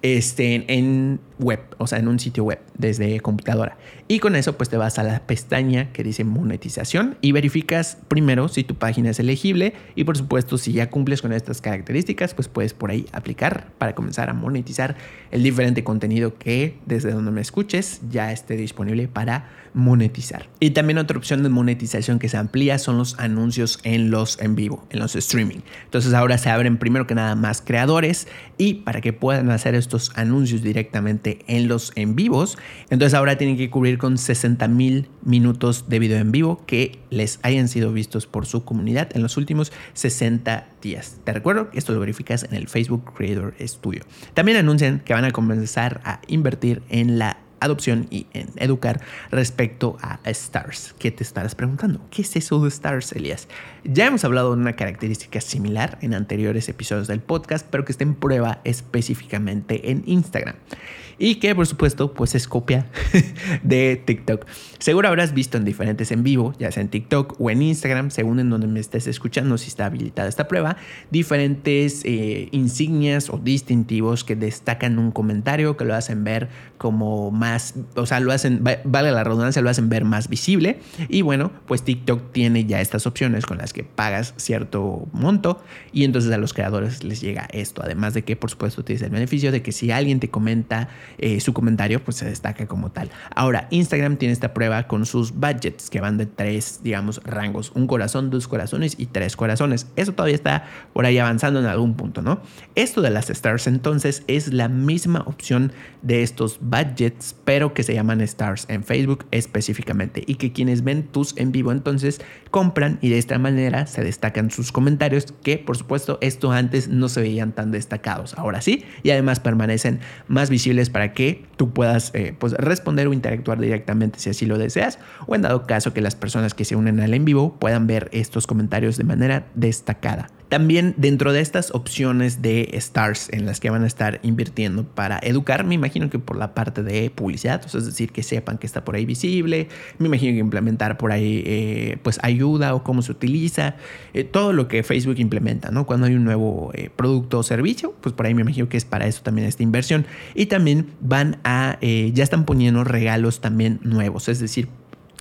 este, en web, o sea, en un sitio web desde computadora. Y con eso pues te vas a la pestaña que dice monetización y verificas primero si tu página es elegible y por supuesto si ya cumples con estas características pues puedes por ahí aplicar para comenzar a monetizar el diferente contenido que desde donde me escuches ya esté disponible para monetizar. Y también otra opción de monetización que se amplía son los anuncios en los en vivo, en los streaming. Entonces ahora se abren primero que nada más creadores y para que puedan hacer estos anuncios directamente en los en vivos, entonces ahora tienen que cubrir con 60 mil minutos de video en vivo que les hayan sido vistos por su comunidad en los últimos 60 días. Te recuerdo que esto lo verificas en el Facebook Creator Studio. También anuncian que van a comenzar a invertir en la adopción y en educar respecto a stars. ¿Qué te estarás preguntando? ¿Qué es eso de stars, Elias? Ya hemos hablado de una característica similar en anteriores episodios del podcast, pero que está en prueba específicamente en Instagram y que por supuesto pues es copia de TikTok. Seguro habrás visto en diferentes en vivo, ya sea en TikTok o en Instagram, según en donde me estés escuchando si está habilitada esta prueba, diferentes eh, insignias o distintivos que destacan un comentario, que lo hacen ver como más, o sea, lo hacen, vale la redundancia, lo hacen ver más visible. Y bueno, pues TikTok tiene ya estas opciones con las que pagas cierto monto y entonces a los creadores les llega esto. Además de que, por supuesto, tienes el beneficio de que si alguien te comenta eh, su comentario, pues se destaca como tal. Ahora, Instagram tiene esta prueba con sus budgets que van de tres, digamos, rangos: un corazón, dos corazones y tres corazones. Eso todavía está por ahí avanzando en algún punto, ¿no? Esto de las stars, entonces, es la misma opción de estos budgets, pero que se llaman stars en Facebook específicamente y que quienes ven tus en vivo entonces compran y de esta manera se destacan sus comentarios que por supuesto esto antes no se veían tan destacados, ahora sí y además permanecen más visibles para que tú puedas eh, pues responder o interactuar directamente si así lo deseas o en dado caso que las personas que se unen al en vivo puedan ver estos comentarios de manera destacada. También dentro de estas opciones de stars en las que van a estar invirtiendo para educar, me imagino que por la parte de publicidad, es decir, que sepan que está por ahí visible, me imagino que implementar por ahí eh, pues ayuda o cómo se utiliza, eh, todo lo que Facebook implementa, ¿no? Cuando hay un nuevo eh, producto o servicio, pues por ahí me imagino que es para eso también esta inversión. Y también van a, ya están poniendo regalos también nuevos, es decir,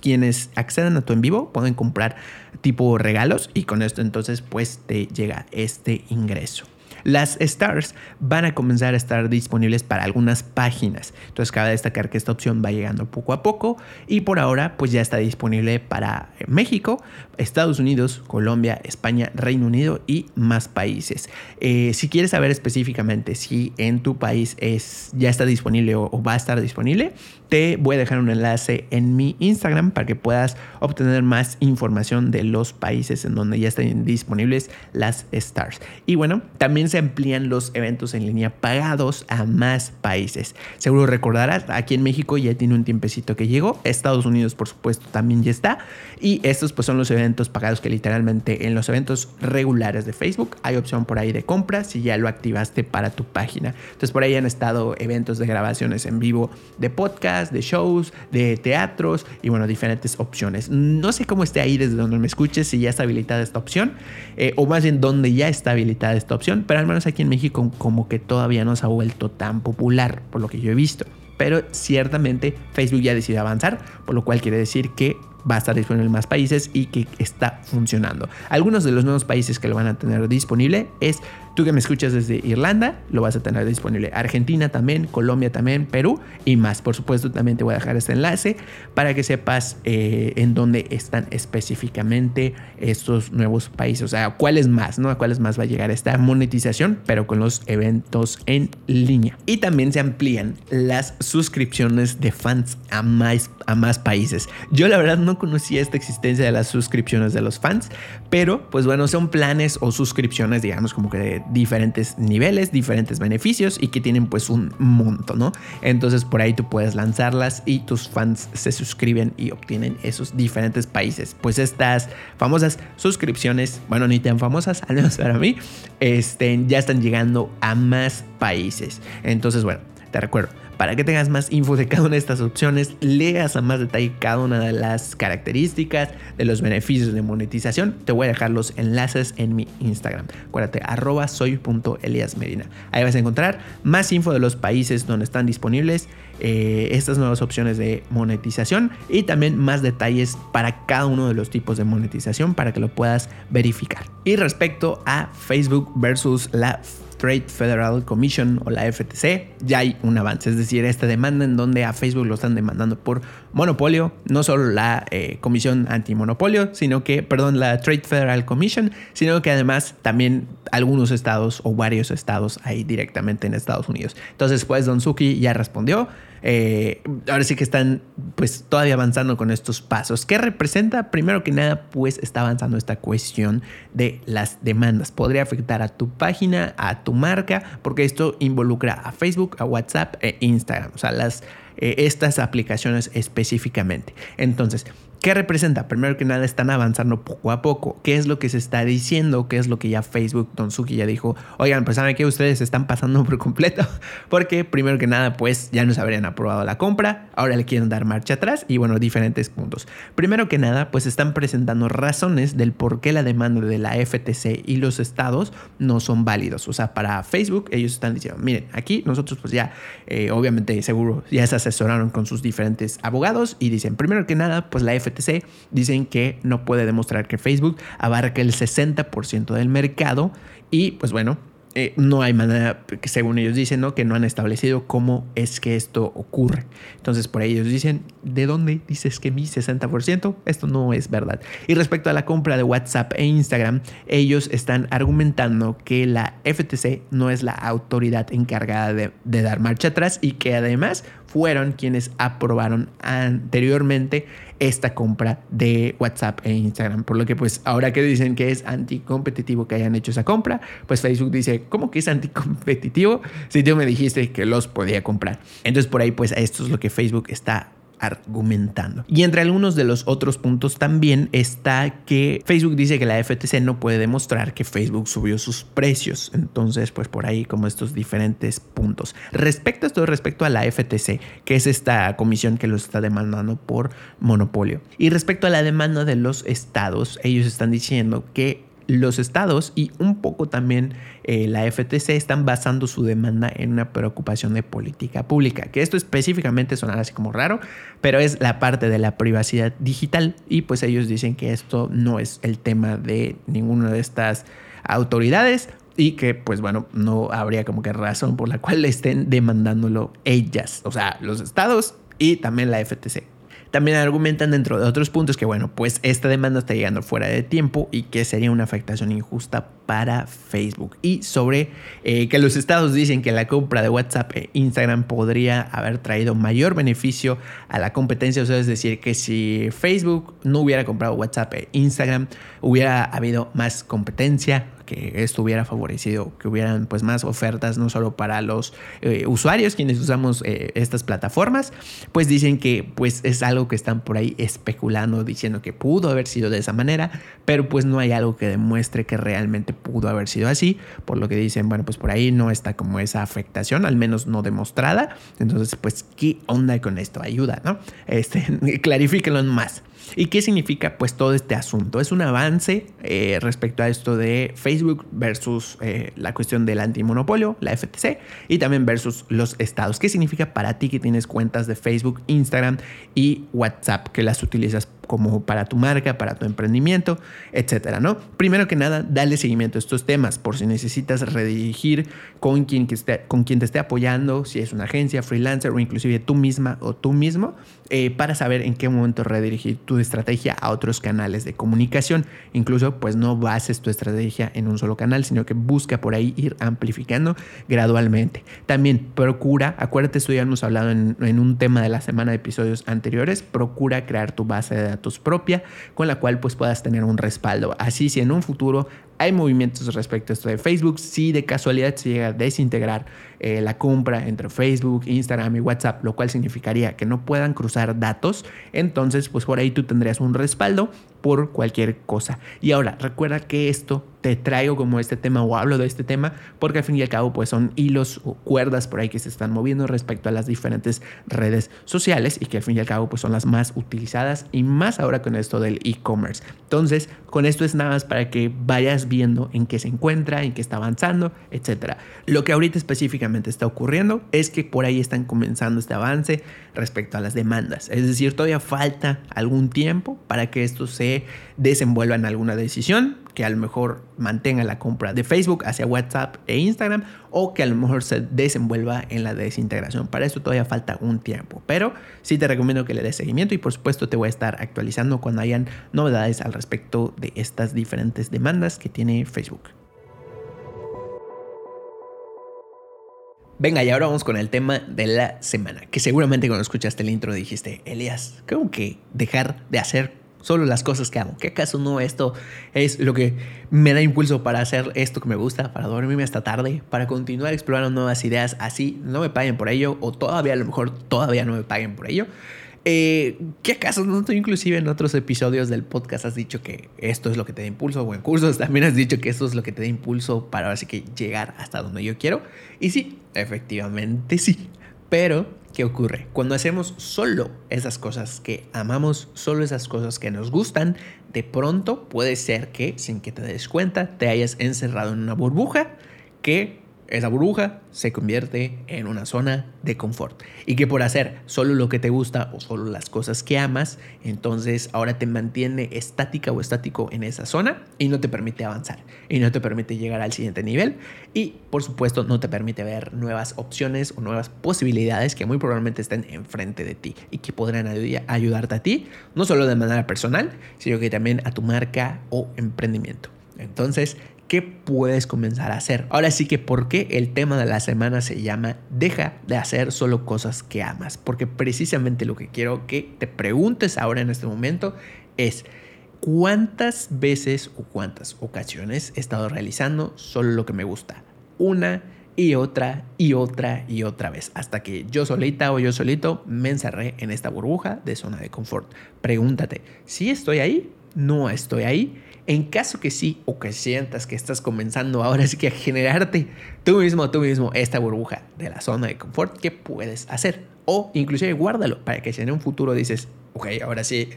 quienes accedan a tu en vivo pueden comprar tipo regalos y con esto entonces pues te llega este ingreso. Las stars van a comenzar a estar disponibles para algunas páginas. Entonces cabe destacar que esta opción va llegando poco a poco y por ahora pues ya está disponible para México, Estados Unidos, Colombia, España, Reino Unido y más países. Eh, si quieres saber específicamente si en tu país es, ya está disponible o va a estar disponible, te voy a dejar un enlace en mi Instagram para que puedas obtener más información de los países en donde ya están disponibles las stars. Y bueno, también se amplían los eventos en línea pagados a más países. Seguro recordarás, aquí en México ya tiene un tiempecito que llegó, Estados Unidos por supuesto también ya está. Y estos pues son los eventos pagados que literalmente en los eventos regulares de Facebook hay opción por ahí de compra si ya lo activaste para tu página. Entonces por ahí han estado eventos de grabaciones en vivo de podcast de shows, de teatros y bueno, diferentes opciones. No sé cómo esté ahí desde donde me escuches, si ya está habilitada esta opción eh, o más bien donde ya está habilitada esta opción, pero al menos aquí en México como que todavía no se ha vuelto tan popular por lo que yo he visto. Pero ciertamente Facebook ya decidió avanzar, por lo cual quiere decir que va a estar disponible en más países y que está funcionando. Algunos de los nuevos países que lo van a tener disponible es Tú que me escuchas desde Irlanda, lo vas a tener disponible. Argentina también, Colombia también, Perú y más. Por supuesto, también te voy a dejar este enlace para que sepas eh, en dónde están específicamente estos nuevos países. O sea, cuáles más, ¿no? A cuáles más va a llegar esta monetización, pero con los eventos en línea. Y también se amplían las suscripciones de fans a más, a más países. Yo la verdad no conocía esta existencia de las suscripciones de los fans, pero pues bueno, son planes o suscripciones, digamos, como que de diferentes niveles, diferentes beneficios y que tienen pues un monto, ¿no? Entonces por ahí tú puedes lanzarlas y tus fans se suscriben y obtienen esos diferentes países. Pues estas famosas suscripciones, bueno, ni tan famosas, al menos para mí, este, ya están llegando a más países. Entonces, bueno, te recuerdo, para que tengas más info de cada una de estas opciones, leas a más detalle cada una de las características, de los beneficios de monetización, te voy a dejar los enlaces en mi Instagram. Acuérdate, arroba soy.eliasmedina. Ahí vas a encontrar más info de los países donde están disponibles eh, estas nuevas opciones de monetización y también más detalles para cada uno de los tipos de monetización para que lo puedas verificar. Y respecto a Facebook versus la Trade Federal Commission o la FTC, ya hay un avance. Es decir, esta demanda en donde a Facebook lo están demandando por monopolio, no solo la eh, Comisión Antimonopolio, sino que, perdón, la Trade Federal Commission, sino que además también algunos estados o varios estados ahí directamente en Estados Unidos. Entonces, pues Don Suki ya respondió. Eh, ahora sí que están pues todavía avanzando con estos pasos. ¿Qué representa? Primero que nada, pues está avanzando esta cuestión de las demandas. Podría afectar a tu página, a tu marca, porque esto involucra a Facebook, a WhatsApp e Instagram. O sea, las, eh, estas aplicaciones específicamente. Entonces, ¿Qué representa? Primero que nada están avanzando poco a poco. ¿Qué es lo que se está diciendo? ¿Qué es lo que ya Facebook, Don Suki ya dijo? Oigan, pues saben que ustedes están pasando por completo. Porque primero que nada, pues ya nos habrían aprobado la compra. Ahora le quieren dar marcha atrás y bueno, diferentes puntos. Primero que nada, pues están presentando razones del por qué la demanda de la FTC y los estados no son válidos. O sea, para Facebook ellos están diciendo, miren, aquí nosotros pues ya, eh, obviamente seguro, ya se asesoraron con sus diferentes abogados y dicen, primero que nada, pues la FTC dicen que no puede demostrar que Facebook abarca el 60% del mercado y pues bueno, eh, no hay manera, según ellos dicen, ¿no? que no han establecido cómo es que esto ocurre. Entonces, por ahí ellos dicen, ¿de dónde dices que mi 60%? Esto no es verdad. Y respecto a la compra de WhatsApp e Instagram, ellos están argumentando que la FTC no es la autoridad encargada de dar marcha atrás y que además fueron quienes aprobaron anteriormente esta compra de WhatsApp e Instagram. Por lo que pues ahora que dicen que es anticompetitivo que hayan hecho esa compra, pues Facebook dice, ¿cómo que es anticompetitivo? Si tú me dijiste que los podía comprar. Entonces por ahí pues esto es lo que Facebook está argumentando. Y entre algunos de los otros puntos también está que Facebook dice que la FTC no puede demostrar que Facebook subió sus precios. Entonces, pues por ahí como estos diferentes puntos. Respecto a esto, respecto a la FTC, que es esta comisión que los está demandando por monopolio. Y respecto a la demanda de los estados, ellos están diciendo que los estados y un poco también eh, la FTC están basando su demanda en una preocupación de política pública, que esto específicamente sonará así como raro, pero es la parte de la privacidad digital y pues ellos dicen que esto no es el tema de ninguna de estas autoridades y que pues bueno, no habría como que razón por la cual le estén demandándolo ellas, o sea, los estados y también la FTC. También argumentan dentro de otros puntos que, bueno, pues esta demanda está llegando fuera de tiempo y que sería una afectación injusta para Facebook. Y sobre eh, que los estados dicen que la compra de WhatsApp e Instagram podría haber traído mayor beneficio a la competencia. O sea, es decir, que si Facebook no hubiera comprado WhatsApp e Instagram, hubiera habido más competencia, que esto hubiera favorecido que hubieran pues más ofertas no solo para los eh, usuarios quienes usamos eh, estas plataformas pues dicen que pues es algo que están por ahí especulando diciendo que pudo haber sido de esa manera pero pues no hay algo que demuestre que realmente pudo haber sido así por lo que dicen bueno pues por ahí no está como esa afectación al menos no demostrada. Entonces pues qué onda con esto ayuda no este clarifíquenlo más ¿Y qué significa pues todo este asunto? Es un avance eh, respecto a esto de Facebook versus eh, la cuestión del antimonopolio, la FTC, y también versus los estados. ¿Qué significa para ti que tienes cuentas de Facebook, Instagram y WhatsApp que las utilizas como para tu marca, para tu emprendimiento, etcétera, ¿no? Primero que nada, dale seguimiento a estos temas por si necesitas redirigir con quien, que esté, con quien te esté apoyando, si es una agencia, freelancer o inclusive tú misma o tú mismo, eh, para saber en qué momento redirigir tu estrategia a otros canales de comunicación. Incluso, pues no bases tu estrategia en un solo canal, sino que busca por ahí ir amplificando gradualmente. También procura, acuérdate, esto ya hemos hablado en, en un tema de la semana de episodios anteriores, procura crear tu base de datos propia con la cual pues puedas tener un respaldo. Así si en un futuro hay movimientos respecto a esto de Facebook. Si de casualidad se llega a desintegrar eh, la compra entre Facebook, Instagram y WhatsApp, lo cual significaría que no puedan cruzar datos, entonces pues por ahí tú tendrías un respaldo por cualquier cosa. Y ahora, recuerda que esto te traigo como este tema o hablo de este tema porque al fin y al cabo pues son hilos o cuerdas por ahí que se están moviendo respecto a las diferentes redes sociales y que al fin y al cabo pues son las más utilizadas y más ahora con esto del e-commerce. Entonces, con esto es nada más para que vayas viendo en qué se encuentra, en qué está avanzando, etc. Lo que ahorita específicamente está ocurriendo es que por ahí están comenzando este avance respecto a las demandas. Es decir, todavía falta algún tiempo para que esto se desenvuelva en alguna decisión, que a lo mejor mantenga la compra de Facebook hacia WhatsApp e Instagram o que a lo mejor se desenvuelva en la desintegración. Para esto todavía falta un tiempo, pero sí te recomiendo que le des seguimiento y por supuesto te voy a estar actualizando cuando hayan novedades al respecto de estas diferentes demandas que tiene Facebook. Venga, y ahora vamos con el tema de la semana, que seguramente cuando escuchaste el intro dijiste, Elias, ¿cómo que dejar de hacer solo las cosas que amo. ¿Qué acaso no esto es lo que me da impulso para hacer esto que me gusta, para dormirme hasta tarde, para continuar explorando nuevas ideas así no me paguen por ello o todavía a lo mejor todavía no me paguen por ello? Eh, ¿Qué acaso no tú inclusive en otros episodios del podcast has dicho que esto es lo que te da impulso o en cursos también has dicho que esto es lo que te da impulso para así que llegar hasta donde yo quiero? Y sí, efectivamente sí. Pero, ¿qué ocurre? Cuando hacemos solo esas cosas que amamos, solo esas cosas que nos gustan, de pronto puede ser que, sin que te des cuenta, te hayas encerrado en una burbuja que esa burbuja se convierte en una zona de confort. Y que por hacer solo lo que te gusta o solo las cosas que amas, entonces ahora te mantiene estática o estático en esa zona y no te permite avanzar. Y no te permite llegar al siguiente nivel. Y por supuesto no te permite ver nuevas opciones o nuevas posibilidades que muy probablemente estén enfrente de ti y que podrán ayudarte a ti, no solo de manera personal, sino que también a tu marca o emprendimiento. Entonces, ¿qué puedes comenzar a hacer? Ahora sí que, ¿por qué el tema de la semana se llama Deja de hacer solo cosas que amas? Porque precisamente lo que quiero que te preguntes ahora en este momento es, ¿cuántas veces o cuántas ocasiones he estado realizando solo lo que me gusta? Una y otra y otra y otra vez, hasta que yo solita o yo solito me encerré en esta burbuja de zona de confort. Pregúntate, si estoy ahí, no estoy ahí. En caso que sí o que sientas que estás comenzando ahora sí que a generarte tú mismo, tú mismo esta burbuja de la zona de confort, ¿qué puedes hacer? O inclusive guárdalo para que si en un futuro dices, ok, ahora sí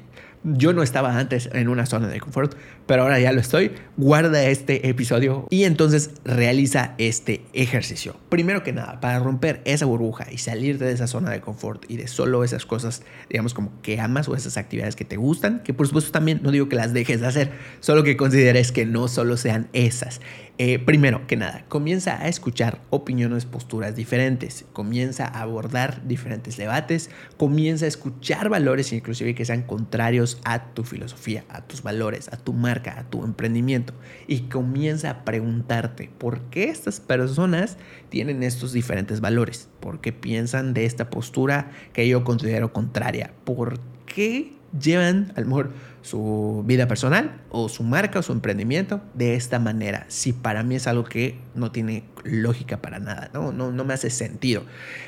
yo no estaba antes en una zona de confort, pero ahora ya lo estoy. Guarda este episodio y entonces realiza este ejercicio. Primero que nada, para romper esa burbuja y salir de esa zona de confort y de solo esas cosas, digamos, como que amas o esas actividades que te gustan, que por supuesto también no digo que las dejes de hacer, solo que consideres que no solo sean esas. Eh, primero que nada, comienza a escuchar opiniones, posturas diferentes, comienza a abordar diferentes debates, comienza a escuchar valores inclusive que sean contrarios a tu filosofía, a tus valores, a tu marca, a tu emprendimiento. Y comienza a preguntarte por qué estas personas tienen estos diferentes valores, por qué piensan de esta postura que yo considero contraria, por qué llevan a lo su vida personal o su marca o su emprendimiento de esta manera. Si para mí es algo que no tiene lógica para nada, no, no, no me hace sentido.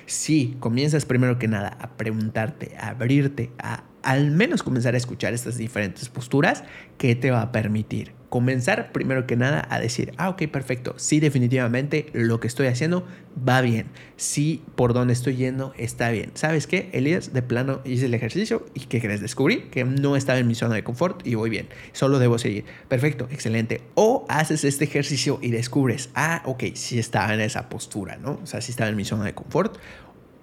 Si comienzas primero que nada a preguntarte, a abrirte, a al menos comenzar a escuchar estas diferentes posturas, ¿qué te va a permitir? Comenzar primero que nada a decir, ah, ok, perfecto, sí, definitivamente lo que estoy haciendo va bien, sí, por donde estoy yendo está bien. ¿Sabes qué? Elías, de plano hice el ejercicio y ¿qué crees? Descubrí que no estaba en mi zona de confort y voy bien, solo debo seguir. Perfecto, excelente. O haces este ejercicio y descubres, ah, ok, sí estaba en esa postura, ¿no? O sea, sí estaba en mi zona de confort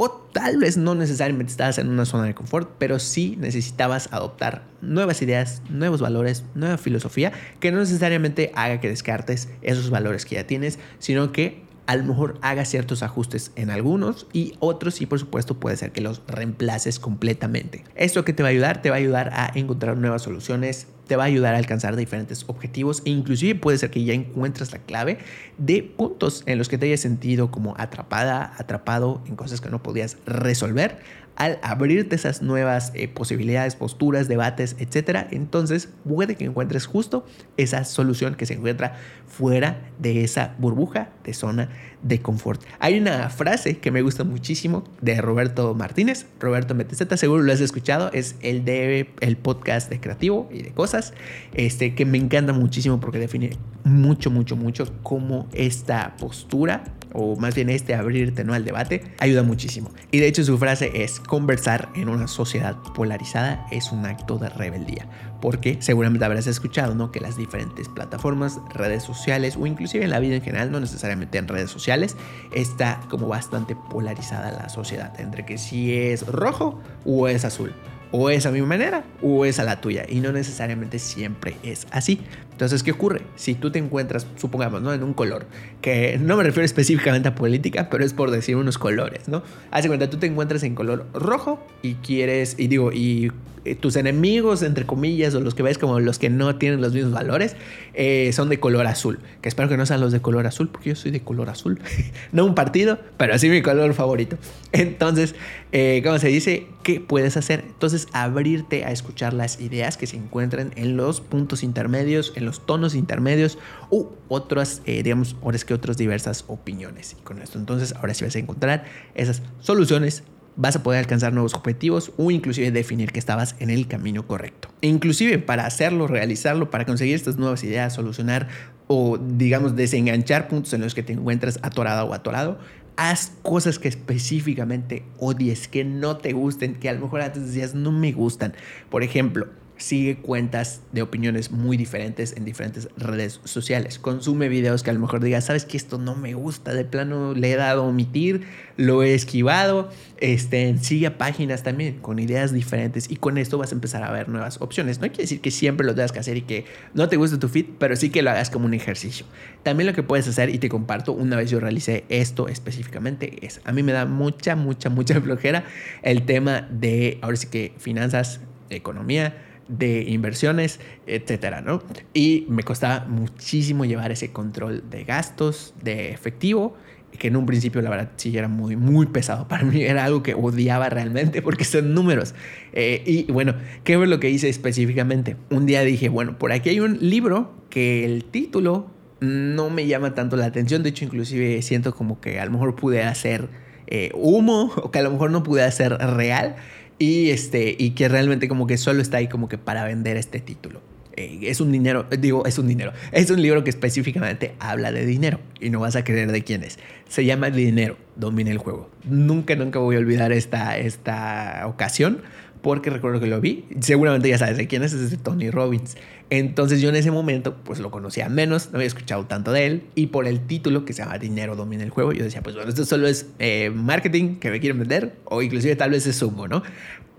o tal vez no necesariamente estabas en una zona de confort, pero sí necesitabas adoptar nuevas ideas, nuevos valores, nueva filosofía, que no necesariamente haga que descartes esos valores que ya tienes, sino que a lo mejor hagas ciertos ajustes en algunos y otros sí, por supuesto, puede ser que los reemplaces completamente. ¿Esto que te va a ayudar? Te va a ayudar a encontrar nuevas soluciones, te va a ayudar a alcanzar diferentes objetivos e inclusive puede ser que ya encuentres la clave de puntos en los que te hayas sentido como atrapada, atrapado en cosas que no podías resolver al abrirte esas nuevas eh, posibilidades, posturas, debates, etcétera, entonces puede que encuentres justo esa solución que se encuentra fuera de esa burbuja de zona de confort. Hay una frase que me gusta muchísimo de Roberto Martínez, Roberto Metezeta, seguro lo has escuchado, es el de el podcast de creativo y de cosas, este que me encanta muchísimo porque define mucho, mucho, mucho cómo esta postura o más bien este abrirte ¿no? al debate, ayuda muchísimo. Y de hecho su frase es, conversar en una sociedad polarizada es un acto de rebeldía. Porque seguramente habrás escuchado ¿no? que las diferentes plataformas, redes sociales o inclusive en la vida en general, no necesariamente en redes sociales, está como bastante polarizada la sociedad entre que si es rojo o es azul o es a mi manera o es a la tuya. Y no necesariamente siempre es así. Entonces, ¿qué ocurre? Si tú te encuentras, supongamos, ¿no? En un color, que no me refiero específicamente a política, pero es por decir unos colores, ¿no? Hace cuenta, tú te encuentras en color rojo y quieres, y digo, y eh, tus enemigos, entre comillas, o los que ves como los que no tienen los mismos valores, eh, son de color azul. Que espero que no sean los de color azul, porque yo soy de color azul. no un partido, pero sí mi color favorito. Entonces, eh, ¿cómo se dice? ¿Qué puedes hacer? Entonces, abrirte a escuchar las ideas que se encuentran en los puntos intermedios, en los tonos intermedios u otras, digamos, ahora es que otras diversas opiniones. Y con esto, entonces, ahora sí vas a encontrar esas soluciones vas a poder alcanzar nuevos objetivos o inclusive definir que estabas en el camino correcto. E inclusive para hacerlo, realizarlo, para conseguir estas nuevas ideas, solucionar o digamos desenganchar puntos en los que te encuentras atorada o atorado, haz cosas que específicamente odies, que no te gusten, que a lo mejor antes decías no me gustan. Por ejemplo, sigue cuentas de opiniones muy diferentes en diferentes redes sociales. Consume videos que a lo mejor digas, sabes que esto no me gusta, de plano le he dado a omitir, lo he esquivado. Este, sigue páginas también con ideas diferentes y con esto vas a empezar a ver nuevas opciones. No quiere decir que siempre lo tengas que hacer y que no te guste tu feed, pero sí que lo hagas como un ejercicio. También lo que puedes hacer y te comparto, una vez yo realicé esto específicamente, es a mí me da mucha, mucha, mucha flojera el tema de, ahora sí que finanzas, economía de inversiones, etcétera, ¿no? Y me costaba muchísimo llevar ese control de gastos, de efectivo, que en un principio la verdad sí era muy, muy pesado para mí, era algo que odiaba realmente porque son números. Eh, y bueno, ¿qué fue lo que hice específicamente? Un día dije, bueno, por aquí hay un libro que el título no me llama tanto la atención. De hecho, inclusive siento como que a lo mejor pude hacer eh, humo o que a lo mejor no pude hacer real. Y, este, y que realmente como que solo está ahí como que para vender este título. Eh, es un dinero, digo, es un dinero. Es un libro que específicamente habla de dinero y no vas a creer de quién es. Se llama Dinero, domina el juego. Nunca, nunca voy a olvidar esta, esta ocasión porque recuerdo que lo vi. Seguramente ya sabes de quién es, es Tony Robbins. Entonces yo en ese momento pues lo conocía menos, no había escuchado tanto de él y por el título que se llama Dinero domina el juego, yo decía pues bueno, esto solo es eh, marketing que me quieren vender o inclusive tal vez es humo, ¿no?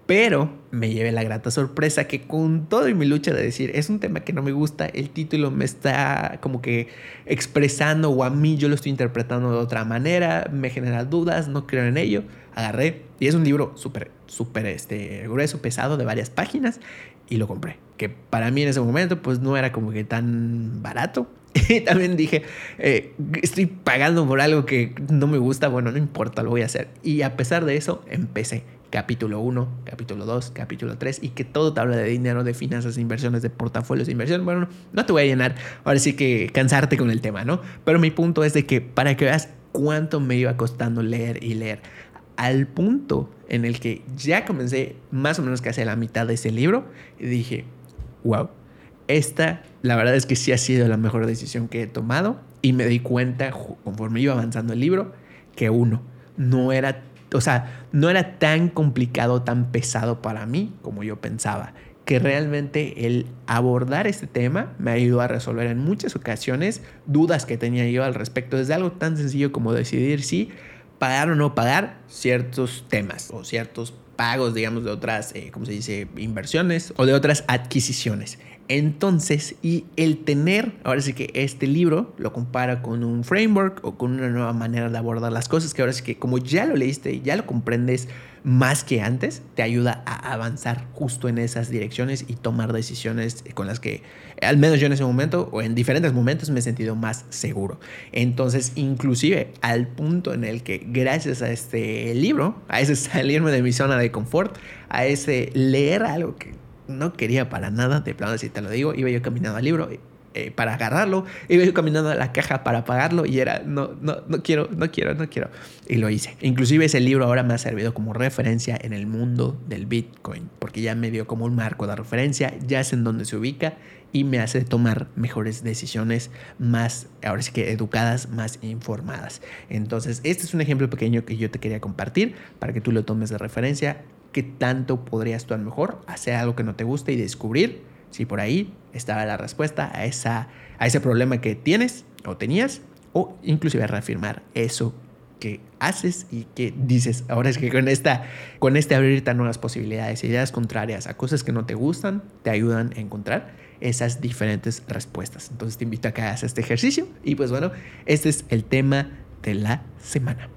Pero me llevé la grata sorpresa que con todo y mi lucha de decir, es un tema que no me gusta, el título me está como que expresando o a mí yo lo estoy interpretando de otra manera, me genera dudas, no creo en ello, agarré y es un libro súper, súper este, grueso, pesado, de varias páginas y lo compré. Que para mí en ese momento pues no era como que tan barato. Y también dije, eh, estoy pagando por algo que no me gusta, bueno, no importa, lo voy a hacer. Y a pesar de eso, empecé capítulo 1, capítulo 2, capítulo 3 y que todo te habla de dinero, de finanzas, inversiones, de portafolios de inversión. Bueno, no te voy a llenar, ahora sí que cansarte con el tema, ¿no? Pero mi punto es de que para que veas cuánto me iba costando leer y leer, al punto en el que ya comencé más o menos casi a la mitad de ese libro y dije, wow, esta la verdad es que sí ha sido la mejor decisión que he tomado y me di cuenta conforme iba avanzando el libro que uno no era o sea, no era tan complicado, tan pesado para mí como yo pensaba. Que realmente el abordar este tema me ayudó a resolver en muchas ocasiones dudas que tenía yo al respecto. Desde algo tan sencillo como decidir si pagar o no pagar ciertos temas o ciertos pagos, digamos, de otras, eh, ¿cómo se dice?, inversiones o de otras adquisiciones. Entonces, y el tener, ahora sí que este libro lo compara con un framework o con una nueva manera de abordar las cosas, que ahora sí que como ya lo leíste y ya lo comprendes más que antes, te ayuda a avanzar justo en esas direcciones y tomar decisiones con las que, al menos yo en ese momento o en diferentes momentos, me he sentido más seguro. Entonces, inclusive al punto en el que gracias a este libro, a ese salirme de mi zona de confort, a ese leer algo que no quería para nada, de plano si te lo digo, iba yo caminando al libro eh, para agarrarlo, iba yo caminando a la caja para pagarlo y era, no, no, no quiero, no quiero, no quiero. Y lo hice. Inclusive ese libro ahora me ha servido como referencia en el mundo del Bitcoin, porque ya me dio como un marco de referencia, ya sé en dónde se ubica y me hace tomar mejores decisiones más, ahora sí que educadas, más informadas. Entonces, este es un ejemplo pequeño que yo te quería compartir para que tú lo tomes de referencia qué tanto podrías tú a lo mejor hacer algo que no te guste y descubrir si por ahí estaba la respuesta a, esa, a ese problema que tienes o tenías o inclusive reafirmar eso que haces y que dices, ahora es que con, esta, con este abrirte a nuevas posibilidades, ideas contrarias a cosas que no te gustan, te ayudan a encontrar esas diferentes respuestas. Entonces te invito a que hagas este ejercicio y pues bueno, este es el tema de la semana.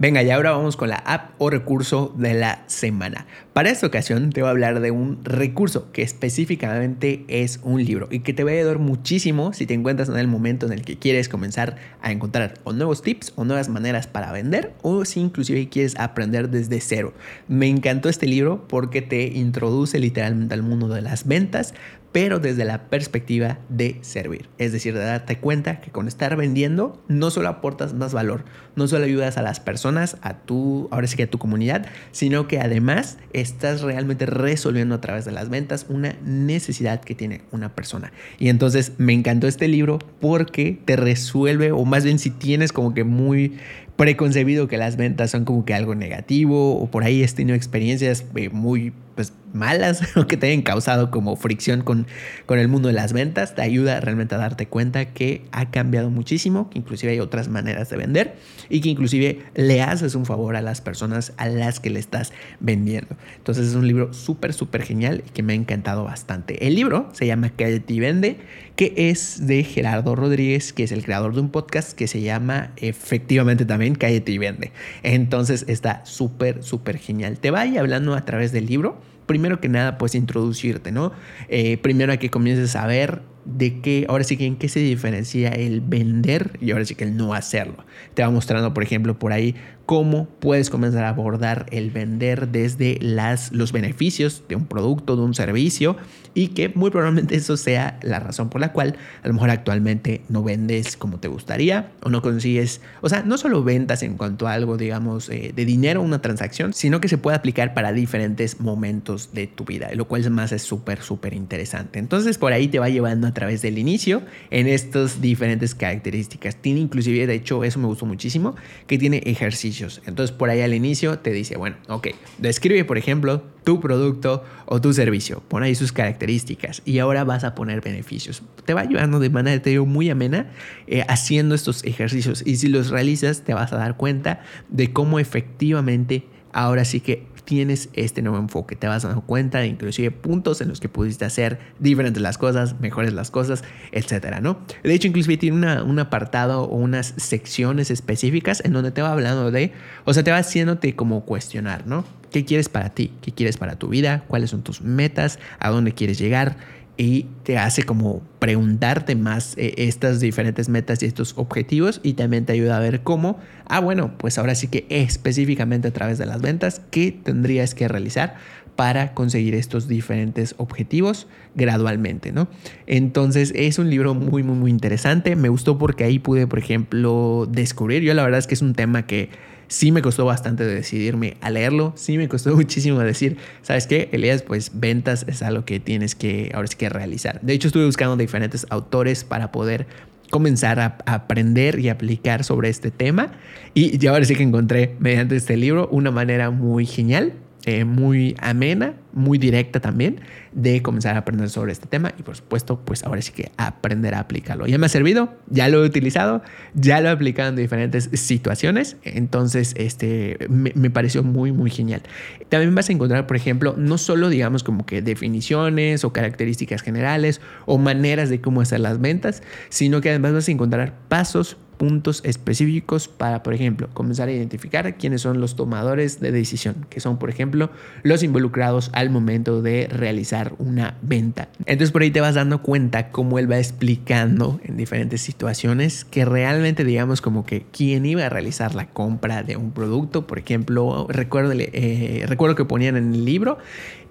Venga, y ahora vamos con la app o recurso de la semana. Para esta ocasión te voy a hablar de un recurso que específicamente es un libro y que te va a ayudar muchísimo si te encuentras en el momento en el que quieres comenzar a encontrar nuevos tips o nuevas maneras para vender o si inclusive quieres aprender desde cero. Me encantó este libro porque te introduce literalmente al mundo de las ventas, pero desde la perspectiva de servir. Es decir, de darte cuenta que con estar vendiendo no solo aportas más valor, no solo ayudas a las personas, a tu, ahora sí que a tu comunidad, sino que además estás realmente resolviendo a través de las ventas una necesidad que tiene una persona. Y entonces me encantó este libro porque te resuelve, o más bien si tienes como que muy preconcebido que las ventas son como que algo negativo o por ahí has tenido experiencias eh, muy pues, malas o que te hayan causado como fricción con, con el mundo de las ventas, te ayuda realmente a darte cuenta que ha cambiado muchísimo, que inclusive hay otras maneras de vender y que inclusive le haces un favor a las personas a las que le estás vendiendo. Entonces es un libro súper, súper genial y que me ha encantado bastante. El libro se llama Cállate Vende, que es de Gerardo Rodríguez, que es el creador de un podcast que se llama efectivamente también Cállate y Vende. Entonces está súper, súper genial. Te va hablando a través del libro primero que nada, pues introducirte, ¿no? Eh, primero a que comiences a ver de qué, ahora sí que en qué se diferencia el vender y ahora sí que el no hacerlo. Te va mostrando, por ejemplo, por ahí cómo puedes comenzar a abordar el vender desde las, los beneficios de un producto, de un servicio y que muy probablemente eso sea la razón por la cual a lo mejor actualmente no vendes como te gustaría o no consigues, o sea, no solo ventas en cuanto a algo, digamos, eh, de dinero, una transacción, sino que se puede aplicar para diferentes momentos de tu vida, lo cual más es súper, súper interesante. Entonces por ahí te va llevando a través del inicio en estas diferentes características. Tiene inclusive, de hecho, eso me gustó muchísimo, que tiene ejercicio entonces por ahí al inicio te dice, bueno, ok, describe por ejemplo tu producto o tu servicio, pon ahí sus características y ahora vas a poner beneficios. Te va ayudando de manera, te digo, muy amena eh, haciendo estos ejercicios. Y si los realizas te vas a dar cuenta de cómo efectivamente ahora sí que tienes este nuevo enfoque. Te vas dando cuenta de inclusive puntos en los que pudiste hacer diferentes las cosas, mejores las cosas, etcétera, ¿no? De hecho, inclusive tiene un apartado o unas secciones específicas en donde te va hablando de, o sea, te va haciéndote como cuestionar, ¿no? ¿Qué quieres para ti? ¿Qué quieres para tu vida? ¿Cuáles son tus metas? ¿A dónde quieres llegar? Y te hace como preguntarte más eh, estas diferentes metas y estos objetivos y también te ayuda a ver cómo, ah, bueno, pues ahora sí que específicamente a través de las ventas, ¿qué tendrías que realizar para conseguir estos diferentes objetivos gradualmente, ¿no? Entonces es un libro muy, muy, muy interesante. Me gustó porque ahí pude, por ejemplo, descubrir, yo la verdad es que es un tema que sí me costó bastante decidirme a leerlo, sí me costó muchísimo decir, ¿sabes qué? Elías, pues ventas es algo que tienes que ahora sí que realizar. De hecho, estuve buscando diferentes autores para poder comenzar a aprender y aplicar sobre este tema y ya ahora sí que encontré mediante este libro una manera muy genial eh, muy amena, muy directa también de comenzar a aprender sobre este tema y por supuesto pues ahora sí que aprender a aplicarlo. Ya me ha servido, ya lo he utilizado, ya lo he aplicado en diferentes situaciones, entonces este me, me pareció muy muy genial. También vas a encontrar por ejemplo no solo digamos como que definiciones o características generales o maneras de cómo hacer las ventas, sino que además vas a encontrar pasos puntos específicos para, por ejemplo, comenzar a identificar quiénes son los tomadores de decisión, que son, por ejemplo, los involucrados al momento de realizar una venta. Entonces por ahí te vas dando cuenta cómo él va explicando en diferentes situaciones que realmente, digamos, como que quién iba a realizar la compra de un producto, por ejemplo, recuerdo, eh, recuerdo que ponían en el libro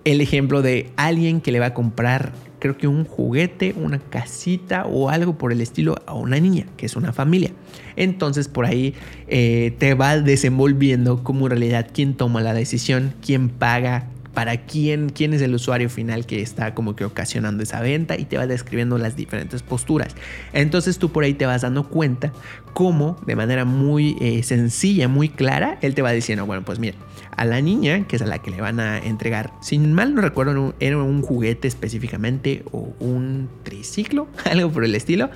el ejemplo de alguien que le va a comprar creo que un juguete, una casita o algo por el estilo a una niña, que es una familia. Entonces por ahí eh, te va desenvolviendo como en realidad quién toma la decisión, quién paga, para quién, quién es el usuario final que está como que ocasionando esa venta y te va describiendo las diferentes posturas. Entonces tú por ahí te vas dando cuenta cómo de manera muy eh, sencilla, muy clara, él te va diciendo, bueno, pues mira, a la niña, que es a la que le van a entregar, sin mal no recuerdo, era un juguete específicamente o un triciclo, algo por el estilo,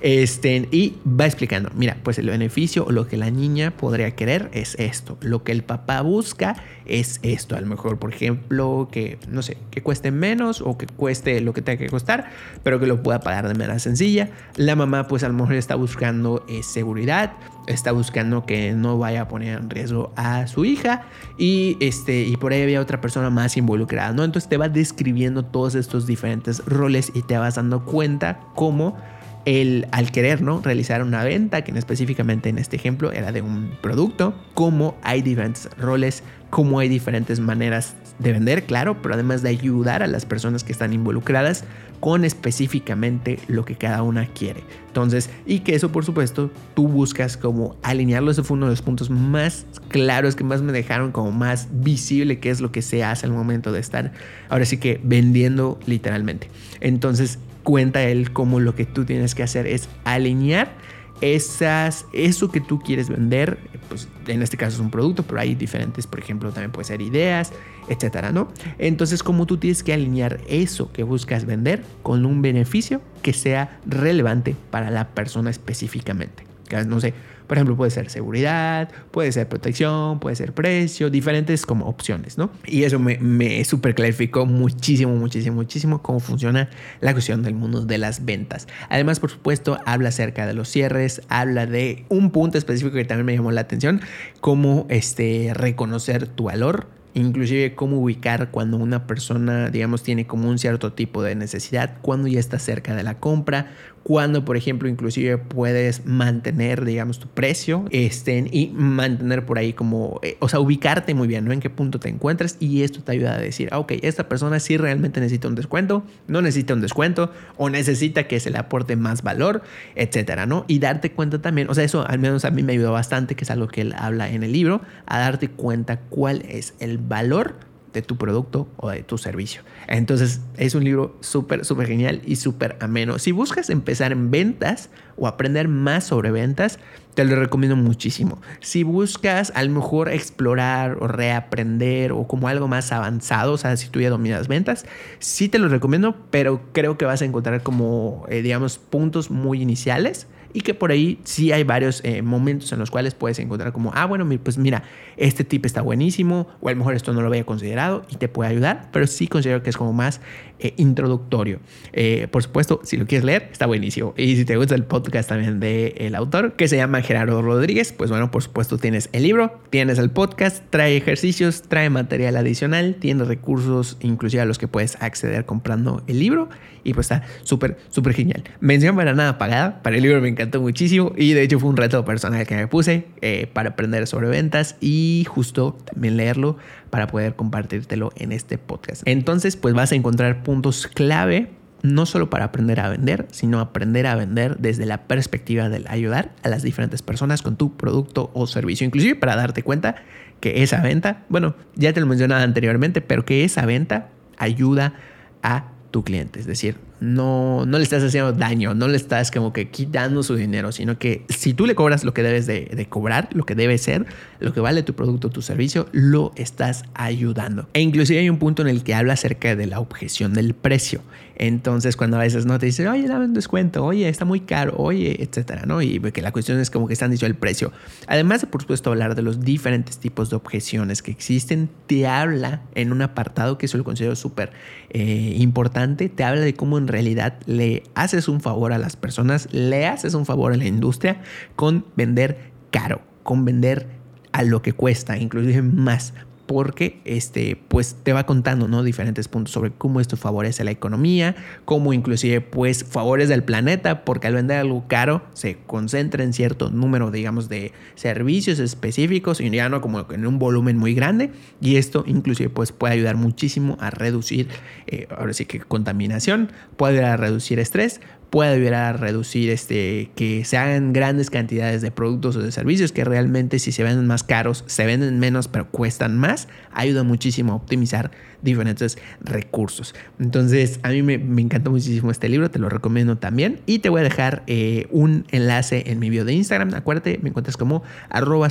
este, y va explicando, mira, pues el beneficio lo que la niña podría querer es esto, lo que el papá busca es esto, a lo mejor, por ejemplo, que, no sé, que cueste menos o que cueste lo que tenga que costar, pero que lo pueda pagar de manera sencilla. La mamá, pues a lo mejor está buscando ese seguridad, está buscando que no vaya a poner en riesgo a su hija y, este, y por ahí había otra persona más involucrada, ¿no? Entonces te va describiendo todos estos diferentes roles y te vas dando cuenta cómo el, al querer ¿no? realizar una venta, que específicamente en este ejemplo era de un producto, cómo hay diferentes roles, cómo hay diferentes maneras de vender, claro, pero además de ayudar a las personas que están involucradas con específicamente lo que cada una quiere. Entonces, y que eso por supuesto tú buscas como alinearlo, ese fue uno de los puntos más claros que más me dejaron como más visible qué es lo que se hace al momento de estar ahora sí que vendiendo literalmente. Entonces, cuenta él como lo que tú tienes que hacer es alinear esas, eso que tú quieres vender, pues en este caso es un producto, pero hay diferentes, por ejemplo, también puede ser ideas, etcétera, ¿no? Entonces, como tú tienes que alinear eso que buscas vender con un beneficio que sea relevante para la persona específicamente. No sé, por ejemplo, puede ser seguridad, puede ser protección, puede ser precio, diferentes como opciones, ¿no? Y eso me, me clarificó muchísimo, muchísimo, muchísimo cómo funciona la cuestión del mundo de las ventas. Además, por supuesto, habla acerca de los cierres, habla de un punto específico que también me llamó la atención, cómo este, reconocer tu valor inclusive cómo ubicar cuando una persona, digamos, tiene como un cierto tipo de necesidad, cuando ya está cerca de la compra, cuando, por ejemplo, inclusive puedes mantener, digamos, tu precio estén y mantener por ahí como, eh, o sea, ubicarte muy bien, ¿no? En qué punto te encuentras y esto te ayuda a decir, ah, ok, esta persona sí realmente necesita un descuento, no necesita un descuento o necesita que se le aporte más valor, etcétera, ¿no? Y darte cuenta también, o sea, eso al menos a mí me ayudó bastante, que es algo que él habla en el libro, a darte cuenta cuál es el valor de tu producto o de tu servicio. Entonces es un libro súper, súper genial y súper ameno. Si buscas empezar en ventas o aprender más sobre ventas, te lo recomiendo muchísimo. Si buscas a lo mejor explorar o reaprender o como algo más avanzado, o sea, si tú ya dominas ventas, sí te lo recomiendo, pero creo que vas a encontrar como, eh, digamos, puntos muy iniciales y que por ahí sí hay varios eh, momentos en los cuales puedes encontrar como, ah, bueno, pues mira, este tip está buenísimo, o a lo mejor esto no lo había considerado y te puede ayudar, pero sí considero que es como más eh, introductorio. Eh, por supuesto, si lo quieres leer, está buenísimo. Y si te gusta el podcast también del el autor, que se llama Gerardo Rodríguez, pues bueno, por supuesto tienes el libro, tienes el podcast, trae ejercicios, trae material adicional, tiene recursos inclusive a los que puedes acceder comprando el libro y pues está súper, súper genial. Mención para nada pagada, para el libro me encantó muchísimo y de hecho fue un reto personal que me puse eh, para aprender sobre ventas y justo también leerlo para poder compartírtelo en este podcast. Entonces pues vas a encontrar puntos clave no solo para aprender a vender, sino aprender a vender desde la perspectiva del ayudar a las diferentes personas con tu producto o servicio, inclusive para darte cuenta que esa venta, bueno, ya te lo mencionaba anteriormente, pero que esa venta ayuda a tu cliente. Es decir, no, no le estás haciendo daño, no le estás como que quitando su dinero, sino que si tú le cobras lo que debes de, cobrar, lo que debe ser, lo que vale tu producto, tu servicio, lo estás ayudando. E inclusive hay un punto en el que habla acerca de la objeción del precio. Entonces, cuando a veces no te dicen, oye, dame un descuento, oye, está muy caro, oye, etcétera, ¿no? Y que la cuestión es como que están diciendo el precio. Además de, por supuesto, hablar de los diferentes tipos de objeciones que existen, te habla en un apartado que eso lo considero súper eh, importante, te habla de cómo en realidad le haces un favor a las personas, le haces un favor a la industria con vender caro, con vender a lo que cuesta, inclusive más porque este, pues te va contando ¿no? diferentes puntos sobre cómo esto favorece la economía, cómo inclusive pues favorece el planeta, porque al vender algo caro se concentra en cierto número, digamos, de servicios específicos y ya no como en un volumen muy grande, y esto inclusive pues puede ayudar muchísimo a reducir, eh, ahora sí que contaminación, puede ayudar a reducir estrés, puede ayudar a reducir este, que se hagan grandes cantidades de productos o de servicios que realmente si se venden más caros, se venden menos pero cuestan más, ayuda muchísimo a optimizar diferentes recursos. Entonces, a mí me, me encantó muchísimo este libro, te lo recomiendo también y te voy a dejar eh, un enlace en mi video de Instagram. Acuérdate, me encuentras como arroba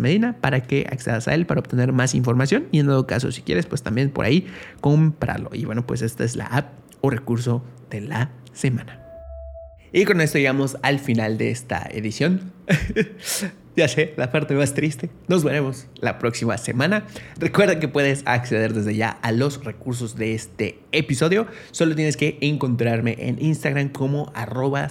medina para que accedas a él para obtener más información y en todo caso, si quieres, pues también por ahí comprarlo. Y bueno, pues esta es la app o recurso de la semana. Y con esto llegamos al final de esta edición. Ya sé, la parte más triste. Nos veremos la próxima semana. Recuerda que puedes acceder desde ya a los recursos de este episodio. Solo tienes que encontrarme en Instagram como arroba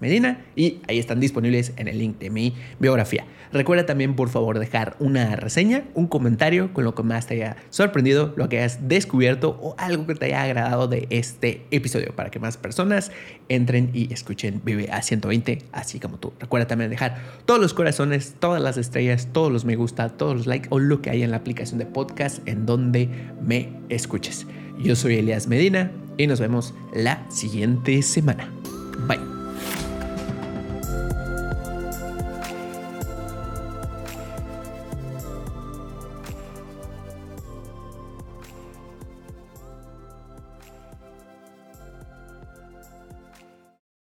medina y ahí están disponibles en el link de mi biografía. Recuerda también por favor dejar una reseña, un comentario con lo que más te haya sorprendido, lo que hayas descubierto o algo que te haya agradado de este episodio para que más personas entren y escuchen Vive a 120 así como tú. Recuerda también dejar todo los corazones, todas las estrellas, todos los me gusta, todos los likes o lo que hay en la aplicación de podcast en donde me escuches. Yo soy Elias Medina y nos vemos la siguiente semana. Bye.